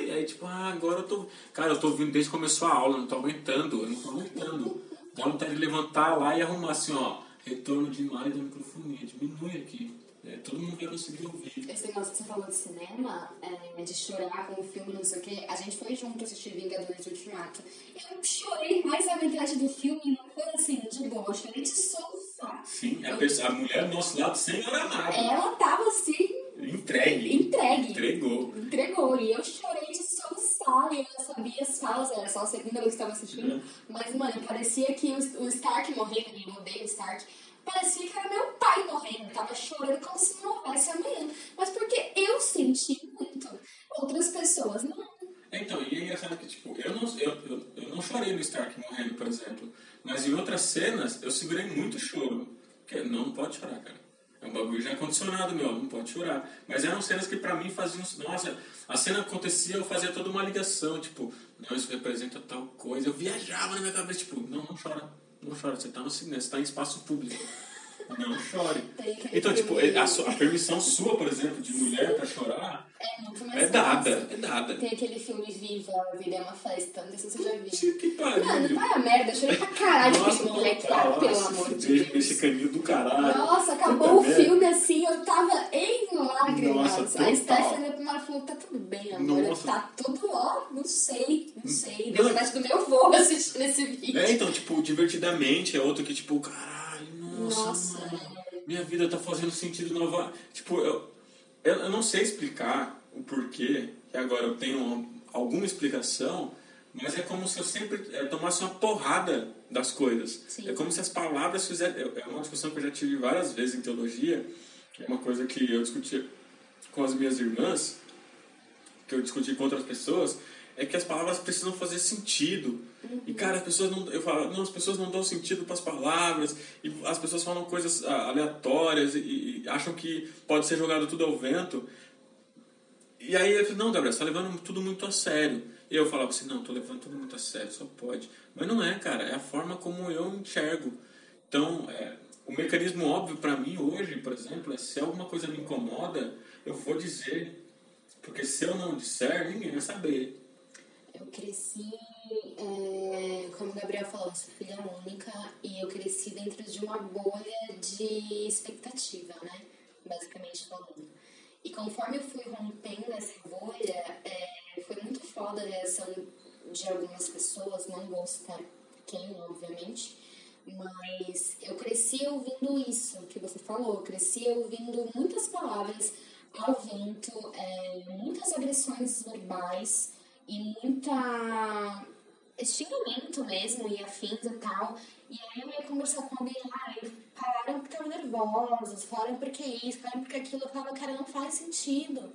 E aí, tipo, ah, agora eu tô. Cara, eu tô ouvindo desde que começou a aula, não tô aguentando, eu não tô aguentando. Dá vontade de levantar lá e arrumar assim, ó. Retorno demais da microfonia, diminui aqui. É, todo mundo vai conseguir ouvir. Esse negócio que você falou de cinema, é, de chorar com o filme, não sei o quê, a gente foi junto assistir Vingadores Ultimato. Eu chorei mais na metade do filme, não foi assim, de boa, eu chorei de soluçar. Sim, a, pessoa, a mulher do nosso lado sem orar nada. Ela tava assim. Entregue. Entregue. Entregou. Entregou. E eu chorei de soluçar, e eu sabia as falas, era só a segunda vez que estava assistindo. Uhum. Mas, mano, parecia que o, o Morrendo, e eu odeio Stark parecia que era meu pai morrendo. Tava chorando como se não houvesse amanhã. Mas porque eu senti muito. Outras pessoas não. Então, e é engraçado que, tipo, eu não, eu, eu, eu não chorei no Stark morrendo, por exemplo. Mas em outras cenas, eu segurei muito choro. Porque não pode chorar, cara. É um bagulho já condicionado, meu, não pode chorar. Mas eram cenas que pra mim faziam. Nossa, a cena acontecia, eu fazia toda uma ligação, tipo, não, isso representa tal coisa. Eu viajava na minha cabeça, tipo, não, não chora não chora, você está você está em espaço público. Não chore. Então, tipo, a, a, permissão sua, por exemplo, de mulher pra chorar é muito mais é dada, é dada. Tem aquele filme Viva, A Vida é uma Festa, não sei se você já viu. Que pariu. Mano, vai a merda, chorei pra caralho com esse moleque lá, pelo amor de Deus. Esse caninho do caralho. Nossa, acabou o filme assim, eu tava em lágrimas. Nossa, a Stephanie primeiro falou, tá tudo bem, amor, Nossa. tá tudo ó, não sei, não sei. Deu vontade do meu avô assistindo esse vídeo. É, então, tipo, divertidamente é outro que, tipo, caralho, nossa, nossa mano, minha vida tá fazendo sentido nova. Tipo, eu, eu, não sei explicar o porquê, que agora eu tenho alguma explicação, mas é como se eu sempre tomasse uma porrada das coisas. Sim. É como se as palavras fizessem. É uma discussão que eu já tive várias vezes em teologia, é uma coisa que eu discuti com as minhas irmãs, que eu discuti com outras pessoas, é que as palavras precisam fazer sentido. Uhum. E, cara, as pessoas não. Eu falo, não, as pessoas não dão sentido para as palavras, e as pessoas falam coisas ah, aleatórias e, e acham que pode ser jogado tudo ao vento. E aí eu falei, não, Gabriel, você está levando tudo muito a sério. E eu falava assim, não, estou levando tudo muito a sério, só pode. Mas não é, cara, é a forma como eu enxergo. Então, é, o mecanismo óbvio para mim hoje, por exemplo, é se alguma coisa me incomoda, eu vou dizer. Porque se eu não disser, ninguém vai saber. Eu cresci, é, como o Gabriel falou, sou filha única e eu cresci dentro de uma bolha de expectativa, né? Basicamente falando. E conforme eu fui rompendo essa bolha, é, foi muito foda a reação de algumas pessoas, não vou citar quem, obviamente, Mas eu cresci ouvindo isso que você falou, eu cresci ouvindo muitas palavras ao vento, é, muitas agressões verbais e muita xingamento mesmo e afins e tal. E aí eu ia conversar com alguém lá, e falaram que estavam nervosos, falaram porque isso, falaram porque aquilo. Eu falava, cara, não faz sentido.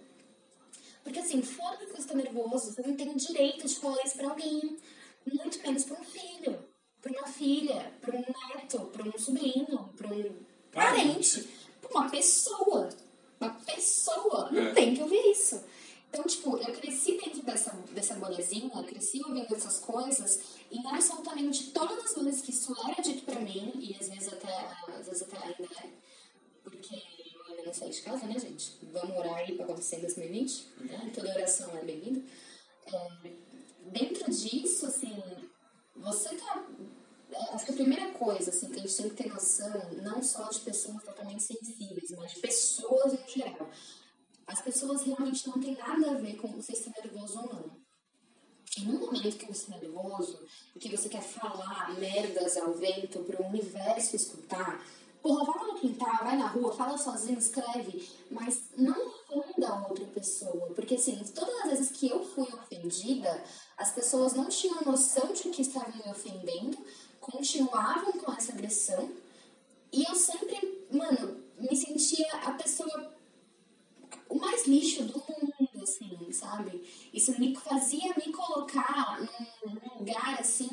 Porque assim, foda-se que você tá nervoso, você não tem o direito de falar isso pra alguém. Muito menos pra um filho, pra uma filha, pra um neto, pra um sobrinho, pra um parente, pra uma pessoa. Uma pessoa. Não É. tem que ouvir isso. Então, tipo, eu cresci dentro dessa, dessa bolezinha, eu cresci ouvindo essas coisas, e absolutamente todas as vezes que isso era dito pra mim, e às vezes até, às vezes até ainda é, porque eu ainda não saí de casa, né, gente? Vamos orar aí pra acontecer em 2020, né? Toda oração é bem-vinda. É, dentro disso, assim, você tá. é, Acho que a primeira coisa assim, que a gente tem que ter noção, não só de pessoas totalmente sensíveis, mas de pessoas no geral. As pessoas realmente não tem nada a ver com você estar nervoso ou não. E no momento que você está nervoso, porque você quer falar merdas ao vento para o universo escutar, porra, vai no quintal, vai na rua, fala sozinho, escreve, mas não ofenda outra pessoa. Porque, assim, todas as vezes que eu fui ofendida, as pessoas não tinham noção de que estavam me ofendendo, continuavam com essa agressão, e eu sempre, mano, me sentia a pessoa o mais lixo do mundo, assim, sabe? Isso me fazia me colocar num, lugar, assim,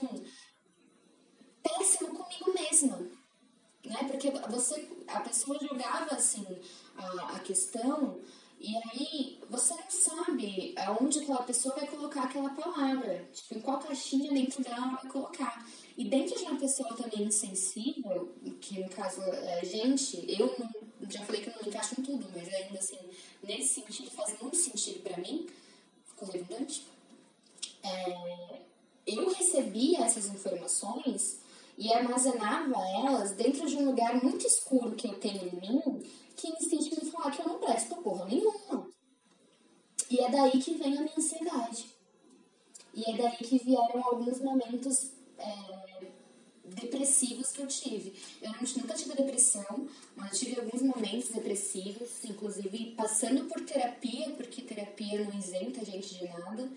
péssimo comigo mesma, né? Porque você, a pessoa jogava, assim, a, a questão e aí você não sabe aonde aquela pessoa vai colocar aquela palavra, tipo, em qual caixinha dentro dela ela vai colocar. E dentro de uma pessoa também insensível, que no caso é a gente, eu não, já falei que eu não encaixo em tudo, mas ainda assim, nesse sentido faz muito sentido pra mim, ficou redundante. É, eu recebia essas informações e armazenava elas dentro de um lugar muito escuro que eu tenho em mim, que em me falar que eu não presto porra nenhuma. E é daí que vem a minha ansiedade. E é daí que vieram alguns momentos é, depressivos que eu tive. Eu nunca tive depressão, mas tive alguns momentos depressivos, inclusive passando por terapia, porque terapia não isenta a gente de nada.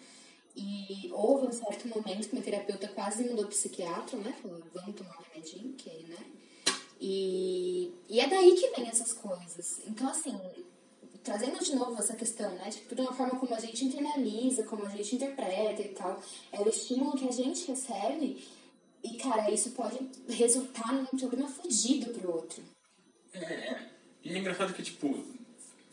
E houve um certo momento que minha terapeuta quase mudou psiquiatra, né? Falou, vamos tomar um remedinho, que né? E, e é daí que vem essas coisas. Então, assim, trazendo de novo essa questão, né? De tudo é uma forma como a gente internaliza, como a gente interpreta e tal. É o estímulo que a gente recebe e, cara, isso pode resultar num problema fudido pro outro. É, e é engraçado que, tipo,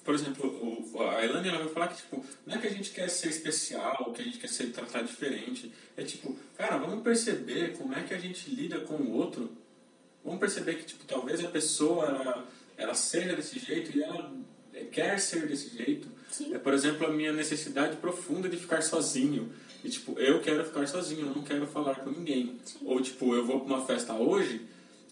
por exemplo, o, a Elaine ela vai falar que, tipo, não é que a gente quer ser especial, que a gente quer ser tratado diferente. É tipo, cara, vamos perceber como é que a gente lida com o outro. Vamos perceber que, tipo, talvez a pessoa, ela, ela seja desse jeito e ela quer ser desse jeito. Sim. É, por exemplo, a minha necessidade profunda de ficar sozinho. E, tipo, eu quero ficar sozinho, eu não quero falar com ninguém. Ou, tipo, eu vou pra uma festa hoje,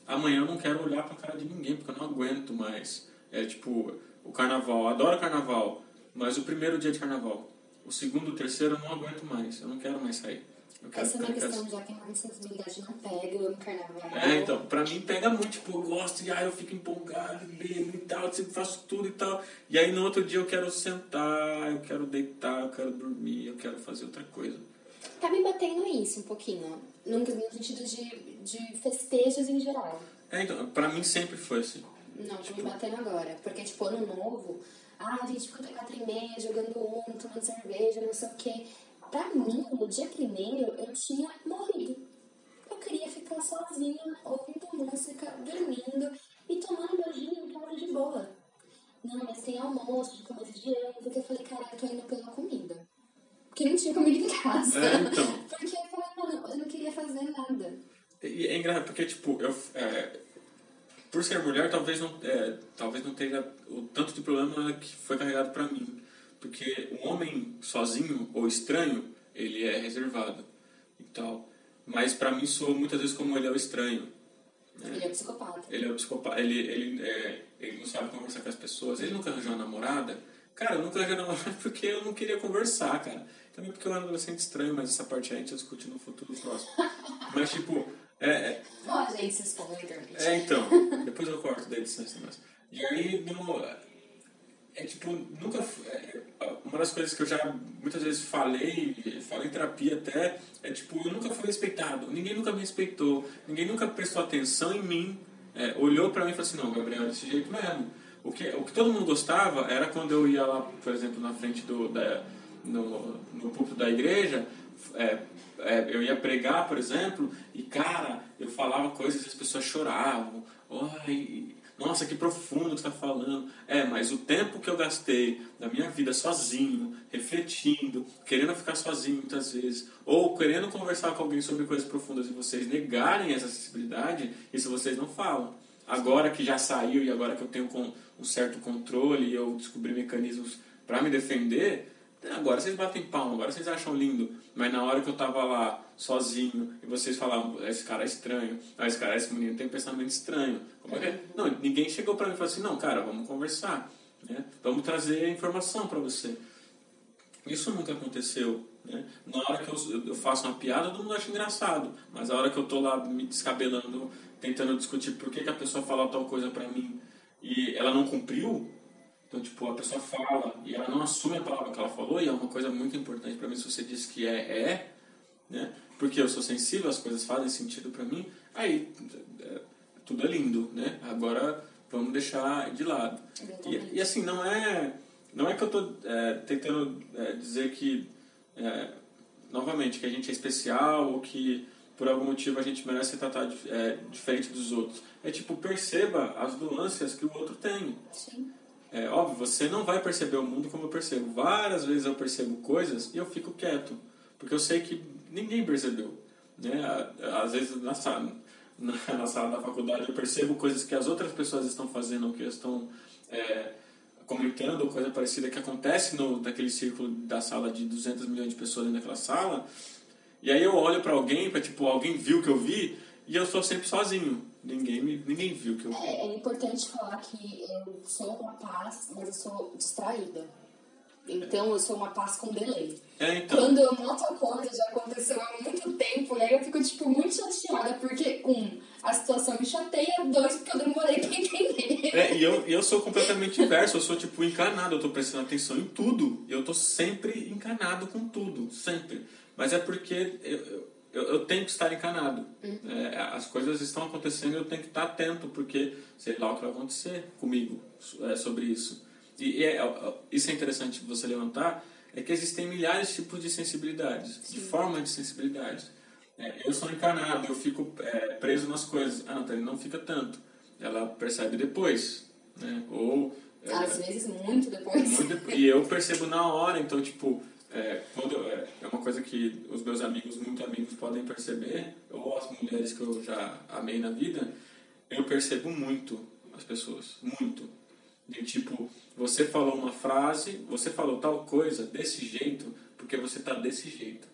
amanhã eu não quero olhar pra cara de ninguém, porque eu não aguento mais. É, tipo, o carnaval, eu adoro carnaval, mas o primeiro dia de carnaval, o segundo, o terceiro, eu não aguento mais, eu não quero mais sair. Eu Essa é uma questão, já que a sensibilidade não pega, eu amo carnaval. É, então, pra mim pega muito, tipo, eu gosto e aí eu fico empolgado, bebo e tal, sempre faço tudo e tal. E aí no outro dia eu quero sentar, eu quero deitar, eu quero dormir, eu quero fazer outra coisa. Tá me batendo isso um pouquinho, no, no sentido de, de festejos em geral. É, então, pra mim sempre foi assim. Não, tô me batendo agora. Porque, tipo, ano novo, ah, a gente fica até quatro e meia jogando um, tomando cerveja, não sei o quê. Pra mim, no dia primeiro, eu tinha morrido. Eu queria ficar sozinha, ouvindo música, dormindo e tomando meu gin de boa. Não, mas tem almoço de começo de ano, porque eu falei, cara, eu tô indo pela comida. Porque não tinha comida em casa. É, então. Porque eu falei, mano, eu não queria fazer nada. E é engraçado, porque, tipo, eu, é, por ser mulher, talvez não, é, talvez não tenha o tanto de problema que foi carregado pra mim. Porque o homem sozinho ou estranho, ele é reservado e tal. Mas pra mim soa muitas vezes como ele é o estranho. Ele é psicopata. Ele é o psicopata, ele, ele, é, ele não sabe conversar com as pessoas. Ele nunca arranjou uma namorada. Cara, eu nunca arranjei uma namorada porque eu não queria conversar, cara. Também porque eu era um adolescente estranho, mas essa parte aí a gente discute no futuro próximo. Mas, tipo, É, é, Ó, gente, se expõe internet. é, então, depois eu corto da edição esse negócio. E aí, no, é tipo, nunca. é, uma das coisas que eu já muitas vezes falei, falei em terapia até, é tipo, eu nunca fui respeitado, ninguém nunca me respeitou, ninguém nunca prestou atenção em mim, é, olhou pra mim e falou assim: não, Gabriel, é desse jeito mesmo. O que, o que todo mundo gostava era quando eu ia lá, por exemplo, na frente do. Da, no, no púlpito da igreja, é, é, eu ia pregar, por exemplo, e cara, eu falava coisas e as pessoas choravam. Nossa, que profundo que está falando. É, mas o tempo que eu gastei da minha vida sozinho, refletindo, querendo ficar sozinho muitas vezes, ou querendo conversar com alguém sobre coisas profundas e vocês negarem essa acessibilidade, isso vocês não falam. Agora que já saiu e agora que eu tenho um certo controle e eu descobri mecanismos para me defender, agora vocês batem palma, agora vocês acham lindo. Mas na hora que eu tava lá sozinho e vocês falavam, esse cara é estranho, ah, esse cara, esse menino tem um pensamento estranho. É que é? Não, ninguém chegou para mim e falou assim, não, cara, vamos conversar, né? Vamos trazer informação para você. Isso nunca aconteceu. Né? Na hora que eu, eu faço uma piada, todo mundo acha engraçado. Mas a hora que eu tô lá me descabelando, tentando discutir por que, que a pessoa fala tal coisa pra mim e ela não cumpriu, então, tipo, a pessoa fala e ela não assume a palavra que ela falou, e é uma coisa muito importante pra mim se você diz que é, é, né? Porque eu sou sensível, as coisas fazem sentido pra mim, aí é, tudo é lindo, né? Agora vamos deixar de lado. E, e assim, não é, não é que eu tô é, tentando é, dizer que, é, novamente, que a gente é especial ou que por algum motivo a gente merece ser tratado é, diferente dos outros. É tipo, perceba as nuances que o outro tem. Sim. É óbvio, você não vai perceber o mundo como eu percebo. Várias vezes eu percebo coisas e eu fico quieto, porque eu sei que ninguém percebeu. Né? Às vezes na sala, na, sala da faculdade eu percebo coisas que as outras pessoas estão fazendo, que estão é, comentando, coisa parecida que acontece no naquele círculo da sala de 200 milhões de pessoas dentro daquela sala. E aí eu olho pra alguém, para tipo, alguém viu que eu vi, e eu sou sempre sozinho. Ninguém, me, ninguém viu que eu. É, é importante falar que eu sou uma paz, mas eu sou distraída. Então eu sou uma paz com delay. É, então. Quando eu noto a coisa, já aconteceu há muito tempo, e aí eu fico, tipo, muito chateada, porque, um, a situação me chateia, dois, porque eu demorei pra entender. É, e eu, eu sou completamente inverso, eu sou tipo encanado, eu tô prestando atenção em tudo. Eu tô sempre encanado com tudo, sempre. Mas é porque eu, eu, eu tenho que estar encanado. É, as coisas estão acontecendo eu tenho que estar atento, porque sei lá o que vai acontecer comigo é, sobre isso. E, e é, é, isso é interessante você levantar, é que existem milhares de tipos de sensibilidades, de formas de sensibilidades. É, eu sou encanado, eu fico é, preso nas coisas. Ah, Natália, não fica tanto. Ela percebe depois, né? Ou... Às vezes, muito depois. muito depois. E eu percebo na hora, então, tipo, é, quando é, é uma coisa que os meus amigos, muito amigos, podem perceber, ou as mulheres que eu já amei na vida, eu percebo muito as pessoas, muito. De tipo, você falou uma frase, você falou tal coisa desse jeito, porque você tá desse jeito.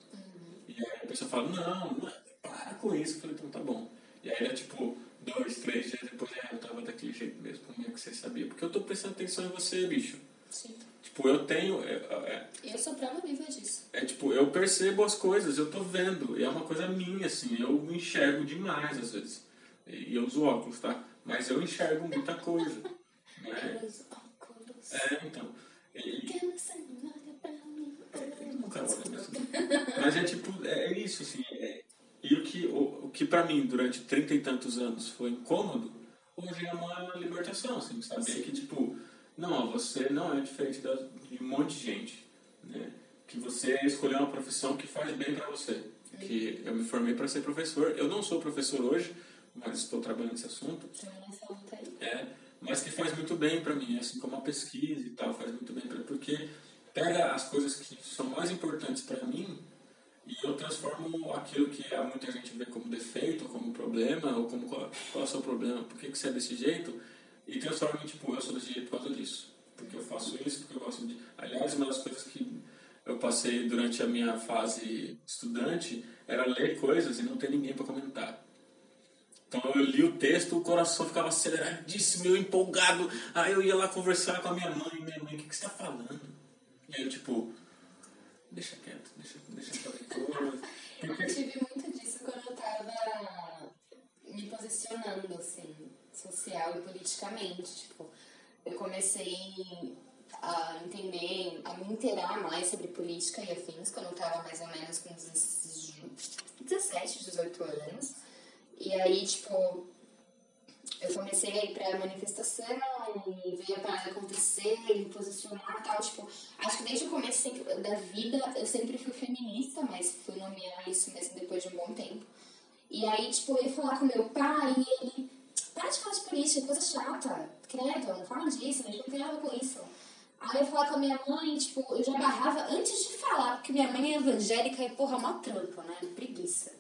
E aí a pessoa fala, não, não, para com isso. Eu falei, então tá bom. E aí é tipo, dois, três dias depois, é, eu tava daquele jeito mesmo, como é que você sabia? Porque eu tô prestando atenção em você, bicho. Sim. Tipo, eu tenho. É, é, Eu sou prova viva disso. é tipo, eu percebo as coisas, eu tô vendo. E é uma coisa minha, assim, eu enxergo demais às vezes. E eu uso óculos, tá? Mas eu enxergo muita coisa. Né? Os óculos. É, então. E, olha mesmo. Mas é tipo, é, é isso, assim. é- e o que, o, o que pra mim, durante trinta e tantos anos, foi incômodo, hoje é uma libertação, assim, saber que, tipo, não, você não é diferente de um monte de gente, né? Que você escolheu uma profissão que faz bem pra você. Que eu me formei para ser professor. Eu não sou professor hoje, mas estou trabalhando nesse assunto. É, mas que faz muito bem para mim, assim como a pesquisa e tal, faz muito bem para porque pega as coisas que são mais importantes para mim e eu transformo aquilo que muita gente vê como defeito, como problema, ou como qual, qual é o seu problema, por que, que você é desse jeito, e transformo em tipo, eu sou desse jeito por causa disso, porque eu faço isso, porque eu gosto de. Aliás, uma das coisas que eu passei durante a minha fase estudante era ler coisas e não ter ninguém para comentar. Então eu li o texto, o coração ficava aceleradíssimo, eu empolgado. Aí eu ia lá conversar com a minha mãe, minha mãe, o que, que você tá falando? E aí eu tipo, deixa quieto, deixa, deixa quieto. Eu tive muito disso quando eu tava politicamente. Tipo, eu comecei a entender, a me inteirar mais sobre política e afins quando eu tava mais ou menos com 17, 18 anos. E aí, tipo, eu comecei a ir pra manifestação e ver a parada acontecer e me posicionar e tal. Tipo, acho que desde o começo sempre, da vida eu sempre fui feminista, mas fui nomear isso mesmo depois de um bom tempo. E aí, tipo, eu ia falar com meu pai e ele, para de falar de política, coisa chata, credo, não fala disso, gente não tem nada com isso. Aí eu falar com a minha mãe, tipo, eu já barrava antes de falar, porque minha mãe é evangélica e, porra, é uma trampa, né? Preguiça.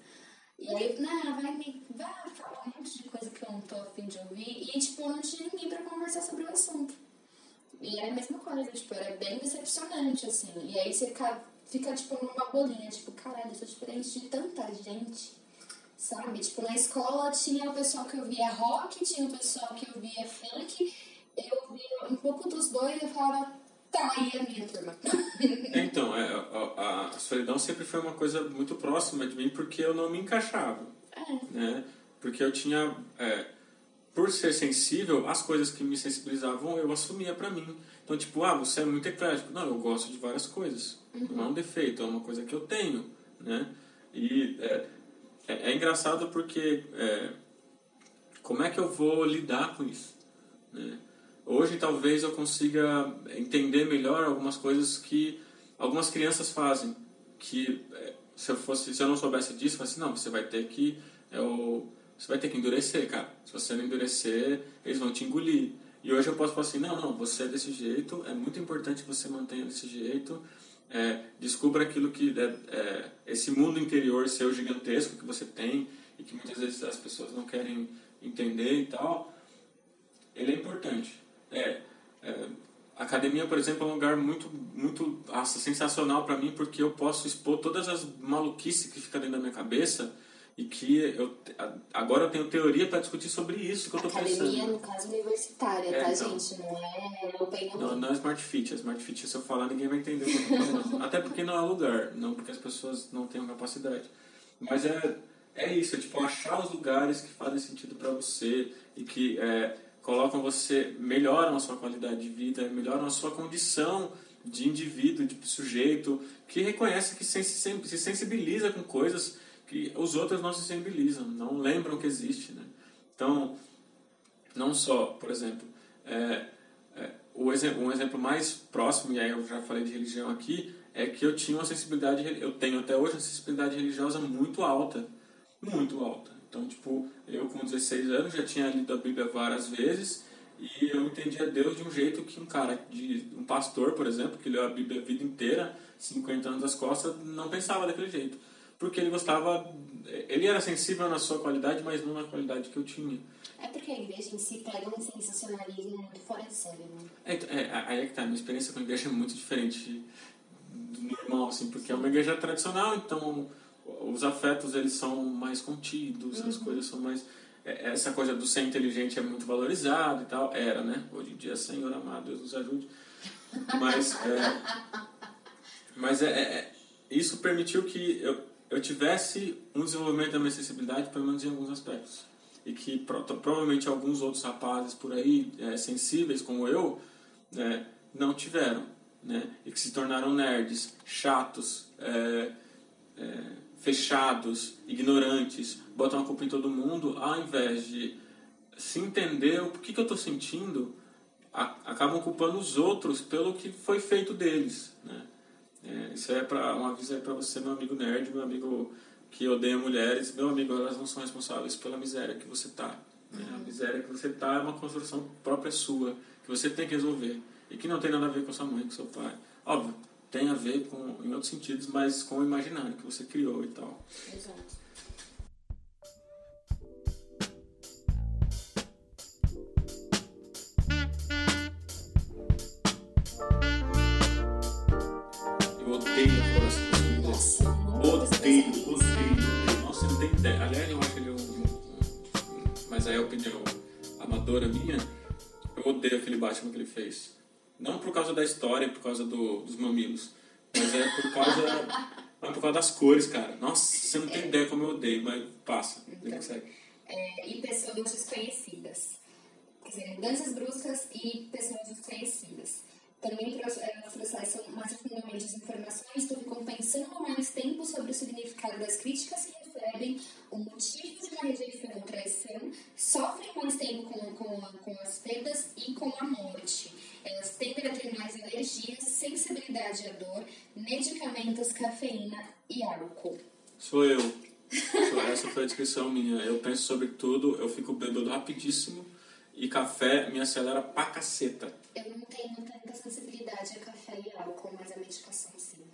E aí, não, vai me vai falar um monte de coisa que eu não tô afim de ouvir. E, tipo, não tinha ninguém pra conversar sobre o assunto. E era a mesma coisa, tipo, era bem decepcionante, assim. E aí você fica, fica tipo, numa bolinha, tipo, caralho, eu sou diferente de tanta gente, sabe? Tipo, na escola tinha o pessoal que ouvia rock, tinha o pessoal que ouvia funk, eu ouvia um pouco dos dois e eu falava, tá aí a minha turma. então, é, a, a, solidão sempre foi uma coisa muito próxima de mim porque eu não me encaixava. É. Né? Porque eu tinha. É, por ser sensível, as coisas que me sensibilizavam eu assumia para mim. Então, tipo, ah, você é muito eclético. Não, eu gosto de várias coisas. Uhum. Não é um defeito, é uma coisa que eu tenho, né? E é, é, é engraçado porque é, como é que eu vou lidar com isso? Né? Hoje talvez eu consiga entender melhor algumas coisas que algumas crianças fazem. Que é, se eu fosse, se eu não soubesse disso, eu assim, não, você vai ter que é você vai ter que endurecer, cara. Se você não endurecer, eles vão te engolir. E hoje eu posso falar assim, não, não, você é desse jeito, é muito importante que você mantenha desse jeito. É, descubra aquilo que é, é, esse mundo interior seu gigantesco que você tem e que muitas vezes as pessoas não querem entender e tal. Ele é importante. É, é, a academia, por exemplo, é um lugar muito, muito nossa, sensacional para mim porque eu posso expor todas as maluquices que ficam dentro da minha cabeça e que eu agora eu tenho teoria para discutir sobre isso que eu tô Academia, pensando. Academia, no caso, universitária, é, tá, então, gente? Não é open Não, não é Smart Fit. A Smart Fit, se eu falar, ninguém vai entender o que eu tô falando. Até porque não é lugar, não porque as pessoas não têm capacidade. Mas é, é isso, é tipo achar os lugares que fazem sentido para você e que é, colocam você, melhoram a sua qualidade de vida, melhoram a sua condição de indivíduo, de sujeito, que reconhece que se sensibiliza com coisas que os outros não se sensibilizam, não lembram que existe. Né? Então, não só, por exemplo, é, é, exemplo, um exemplo mais próximo, e aí eu já falei de religião aqui, é que eu tinha uma sensibilidade, eu tenho até hoje uma sensibilidade religiosa muito alta, muito alta. Então, tipo, eu com 16 anos já tinha lido a Bíblia várias vezes e eu entendia Deus de um jeito que um cara, de um pastor, por exemplo, que leu a Bíblia a vida inteira, 50 anos das costas, não pensava daquele jeito porque ele gostava, ele era sensível na sua qualidade, mas não na qualidade que eu tinha. É porque a igreja em si pega um sensacionalismo muito fora de série, né? É, é, aí é que tá, minha experiência com a igreja é muito diferente do normal, assim, porque é uma igreja tradicional, então os afetos eles são mais contidos, uhum. as coisas são mais é, essa coisa do ser inteligente é muito valorizado e tal, era, né? Hoje em dia, Senhor amado, Deus nos ajude. Mas, é, mas é, é, isso permitiu que eu, eu tivesse um desenvolvimento da minha sensibilidade, pelo menos em alguns aspectos. E que pro, provavelmente alguns outros rapazes por aí, é, sensíveis como eu, é, não tiveram. Né? E que se tornaram nerds, chatos, é, é fechados, ignorantes, botam a culpa em todo mundo, ao invés de se entender o que, que eu estou sentindo, a, acabam culpando os outros pelo que foi feito deles. Né? É, isso é para um aviso aí você, meu amigo nerd, meu amigo que odeia mulheres. Meu amigo, elas não são responsáveis pela miséria que você tá. Né? A miséria que você tá é uma construção própria sua, que você tem que resolver. E que não tem nada a ver com sua mãe, com seu pai. Óbvio, tem a ver com, em outros sentidos, mas com o imaginário que você criou e tal. Exato. Amadora minha, eu odeio aquele Batman que ele fez. Não por causa da história, por causa do, dos mamilos, mas é por causa, é por causa das cores, cara. Nossa, você não tem é. ideia como eu odeio, mas passa. Então, é, e pessoas desconhecidas. quer dizer, mudanças bruscas e pessoas desconhecidas. Também elas processam mais profundamente as informações, ficam pensando mais tempo sobre o significado das críticas que recebem, o motivo de uma rejeição ou traição, sofrem mais tempo com, com, com as perdas e com a morte. Elas tendem a ter mais energia, sensibilidade à dor, medicamentos, cafeína e álcool. Sou eu. Essa foi a descrição minha. Eu penso sobre tudo, eu fico bebendo rapidíssimo e café me acelera pra caceta. Eu não tenho tanta sensibilidade a café e álcool, mas a medicação sim.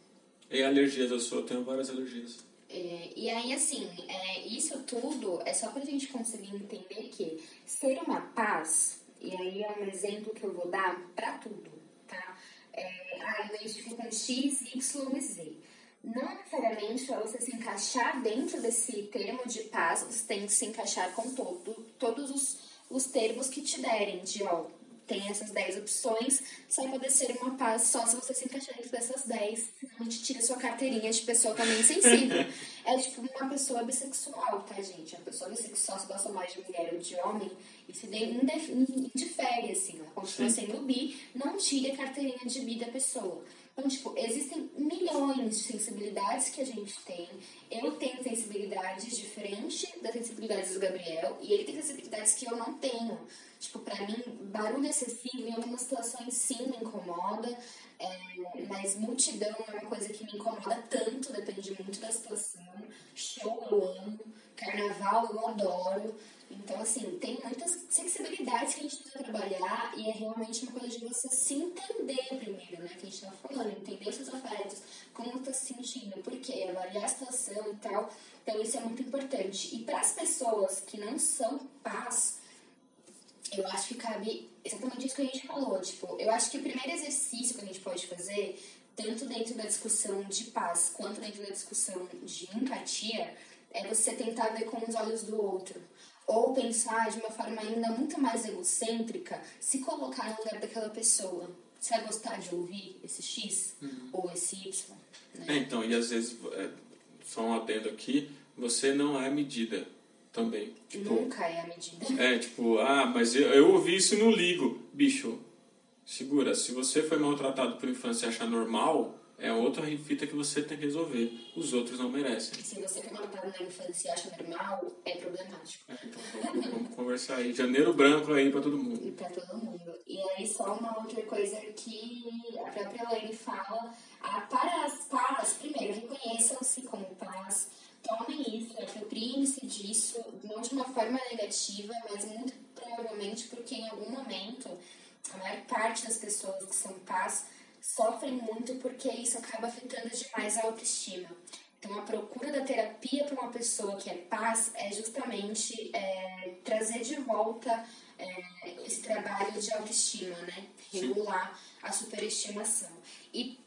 E alergias, eu, sou, eu tenho várias alergias. É, e aí, assim, é, isso tudo é só pra gente conseguir entender que ser uma paz, e aí é um exemplo que eu vou dar pra tudo, tá? É, ah, eu identifico com X, Y e Z. Não necessariamente para você se encaixar dentro desse termo de paz, você tem que se encaixar com todo, todos os, os termos que te derem, de ó, tem essas 10 opções, só vai poder ser uma paz só se você se encaixar dentro dessas 10, senão te tira sua carteirinha de pessoa também sensível. é tipo uma pessoa bissexual, tá, gente? A pessoa bissexual se gosta mais de mulher ou de homem, e se indifere, assim, ela continua sendo bi, não tire a carteirinha de bi da pessoa. Então, tipo, existem milhões de sensibilidades que a gente tem. Eu tenho sensibilidades diferentes das sensibilidades do Gabriel e ele tem sensibilidades que eu não tenho. Tipo, pra mim, barulho excessivo em algumas situações sim me incomoda, é, mas multidão é uma coisa que me incomoda tanto, depende muito da situação. Show eu amo, carnaval eu adoro. Então, assim, tem muitas sensibilidades que a gente precisa trabalhar e é realmente uma coisa de você se entender primeiro, né? Que a gente estava falando, entender os seus afetos, como está se sentindo, por quê, avaliar a situação e tal. Então, isso é muito importante. E para as pessoas que não são paz, eu acho que cabe exatamente isso que a gente falou. Tipo, eu acho que o primeiro exercício que a gente pode fazer, tanto dentro da discussão de paz quanto dentro da discussão de empatia, é você tentar ver com os olhos do outro ou pensar de uma forma ainda muito mais egocêntrica, se colocar no lugar daquela pessoa. Você vai gostar de ouvir esse X uhum. ou esse Y? Né? É, então, e às vezes, é, só um adendo aqui, você não é medida também. Tipo, Nunca é a medida. É, tipo, ah, mas eu, eu ouvi isso e não ligo. Bicho, segura, se você foi maltratado por infância e achar normal, é outra fita que você tem que resolver. Os outros não merecem. Se você foi maltratado na infância e acha normal, é problemático. É, então vamos, vamos, conversar aí. Janeiro branco aí pra todo mundo. E pra todo mundo. E aí só uma outra coisa que a própria Elaine fala. Ah, para as paz, primeiro, reconheçam-se como paz. Tomem isso, apropriem-se disso, não de uma forma negativa, mas muito provavelmente porque em algum momento a maior parte das pessoas que são paz sofrem muito porque isso acaba afetando demais a autoestima. Então, a procura da terapia para uma pessoa que é paz é justamente é, trazer de volta é, esse trabalho de autoestima, né? Regular a superestimação. E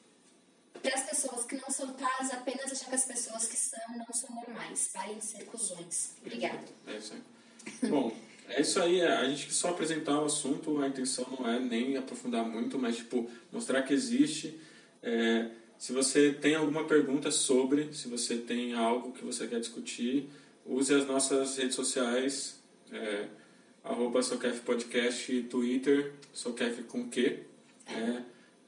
para as pessoas que não são paz, apenas achar que as pessoas que são não são normais. Parem de ser cuzões. Obrigada. É isso aí. Bom. É isso aí, é, a gente só apresentar o assunto, a intenção não é nem aprofundar muito, mas tipo, mostrar que existe. É, se você tem alguma pergunta sobre, se você tem algo que você quer discutir, use as nossas redes sociais, é, arroba Socaf Podcast Twitter, Socaf com Q, é,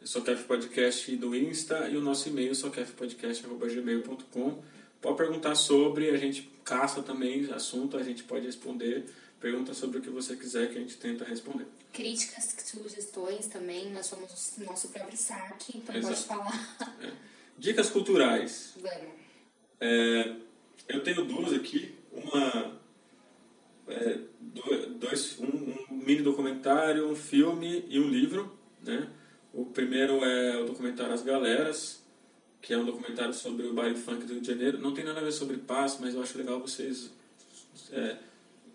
Socaf Podcast do Insta e o nosso e-mail socafpodcast.gmail.com. Pode perguntar sobre, a gente caça também assunto, a gente pode responder Pergunta sobre o que você quiser que a gente tenta responder. Críticas, sugestões também, nós somos nosso próprio saque, então Exato. pode falar. É. Dicas culturais. Vamos. É, eu tenho duas aqui. Uma. É, dois, um, um, mini documentário, um filme e um livro. Né? O primeiro é o documentário As Galeras, que é um documentário sobre o baile funk do Rio de Janeiro. Não tem nada a ver sobre paz, mas eu acho legal vocês é,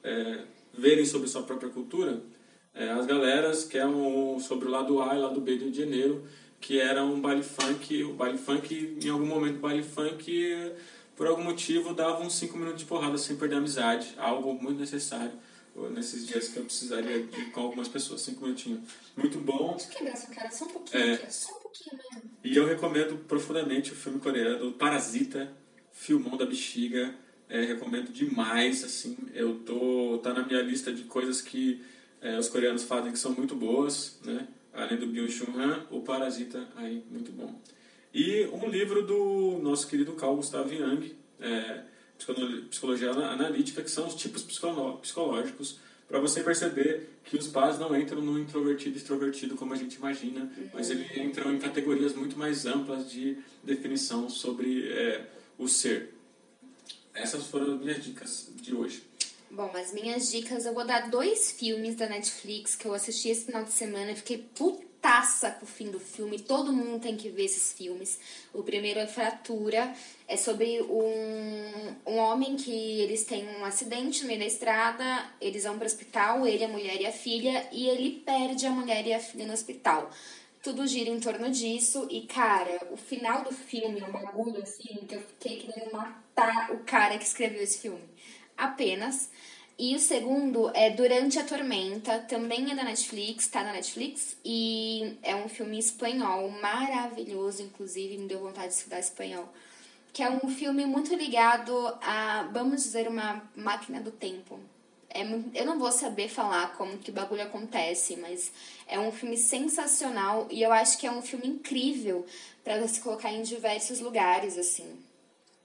é, verem sobre sua própria cultura, é, as galeras que um, sobre o lado A e o lado B do Rio de Janeiro, que era um baile funk, o baile funk, em algum momento o baile funk, por algum motivo, dava uns 5 minutos de porrada sem perder a amizade, algo muito necessário nesses dias que eu precisaria de com algumas pessoas, 5 minutinhos. Muito bom. Deixa eu quebrar essa cara só um pouquinho, é, só um pouquinho mesmo. E eu recomendo profundamente o filme coreano Parasita, Filmão da Bexiga, é, recomendo demais, assim. Eu tô tá na minha lista de coisas que é, os coreanos fazem que são muito boas, né? Além do Byung-Chul Han, o Parasita aí muito bom. E um livro do nosso querido Carl Gustav Jung, é, Psicologia Analítica, que são os tipos psicológicos, para você perceber que os pais não entram no introvertido e extrovertido como a gente imagina, mas eles entram em categorias muito mais amplas de definição sobre é, o ser. Essas foram as minhas dicas de hoje. Bom, as minhas dicas, eu vou dar dois filmes da Netflix que eu assisti esse final de semana e fiquei putaça com o fim do filme. Todo mundo tem que ver esses filmes. O primeiro é Fratura, é sobre um, um homem que eles têm um acidente no meio da estrada, eles vão para o hospital, ele, a mulher e a filha, e ele perde a mulher e a filha no hospital. Tudo gira em torno disso, e cara, o final do filme é um bagulho assim que eu fiquei querendo matar o cara que escreveu esse filme apenas. E o segundo é Durante a Tormenta, também é da Netflix, tá na Netflix, e é um filme espanhol maravilhoso, inclusive, me deu vontade de estudar espanhol. Que é um filme muito ligado a, vamos dizer, uma máquina do tempo. É, eu não vou saber falar como que o bagulho acontece, mas é um filme sensacional e eu acho que é um filme incrível para se colocar em diversos lugares, assim.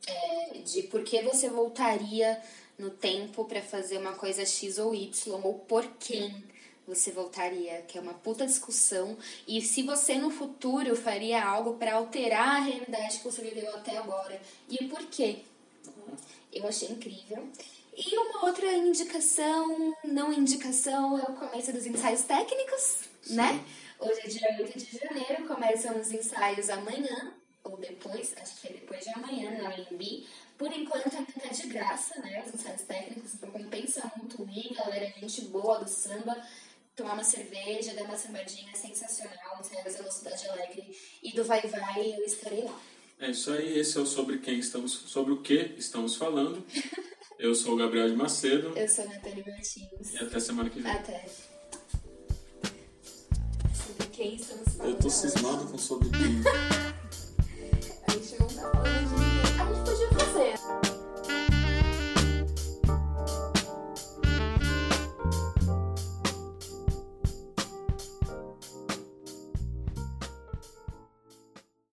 É, de por que você voltaria no tempo para fazer uma coisa X ou Y, ou por quem você voltaria, que é uma puta discussão. E se você no futuro faria algo para alterar a realidade que você viveu até agora e o porquê. Eu achei incrível. E uma outra indicação, não indicação, é o começo dos ensaios técnicos, Sim. né? Hoje é dia 8 de janeiro, começam os ensaios amanhã, ou depois, acho que é depois de amanhã, na AMB. Por enquanto ainda tá de graça, né? Os ensaios técnicos, então compensa muito ir, galera, gente boa do samba, tomar uma cerveja, dar uma sambadinha sensacional, ensaios da Velocidade Alegre e do Vai Vai, eu estarei lá. É isso aí, esse é o sobre quem estamos, sobre o que estamos falando. Eu sou o Gabriel de Macedo. Eu sou a Natália Martins. E até semana que vem. Até. Sobre quem estamos falando. Eu tô cismado com sobre quem.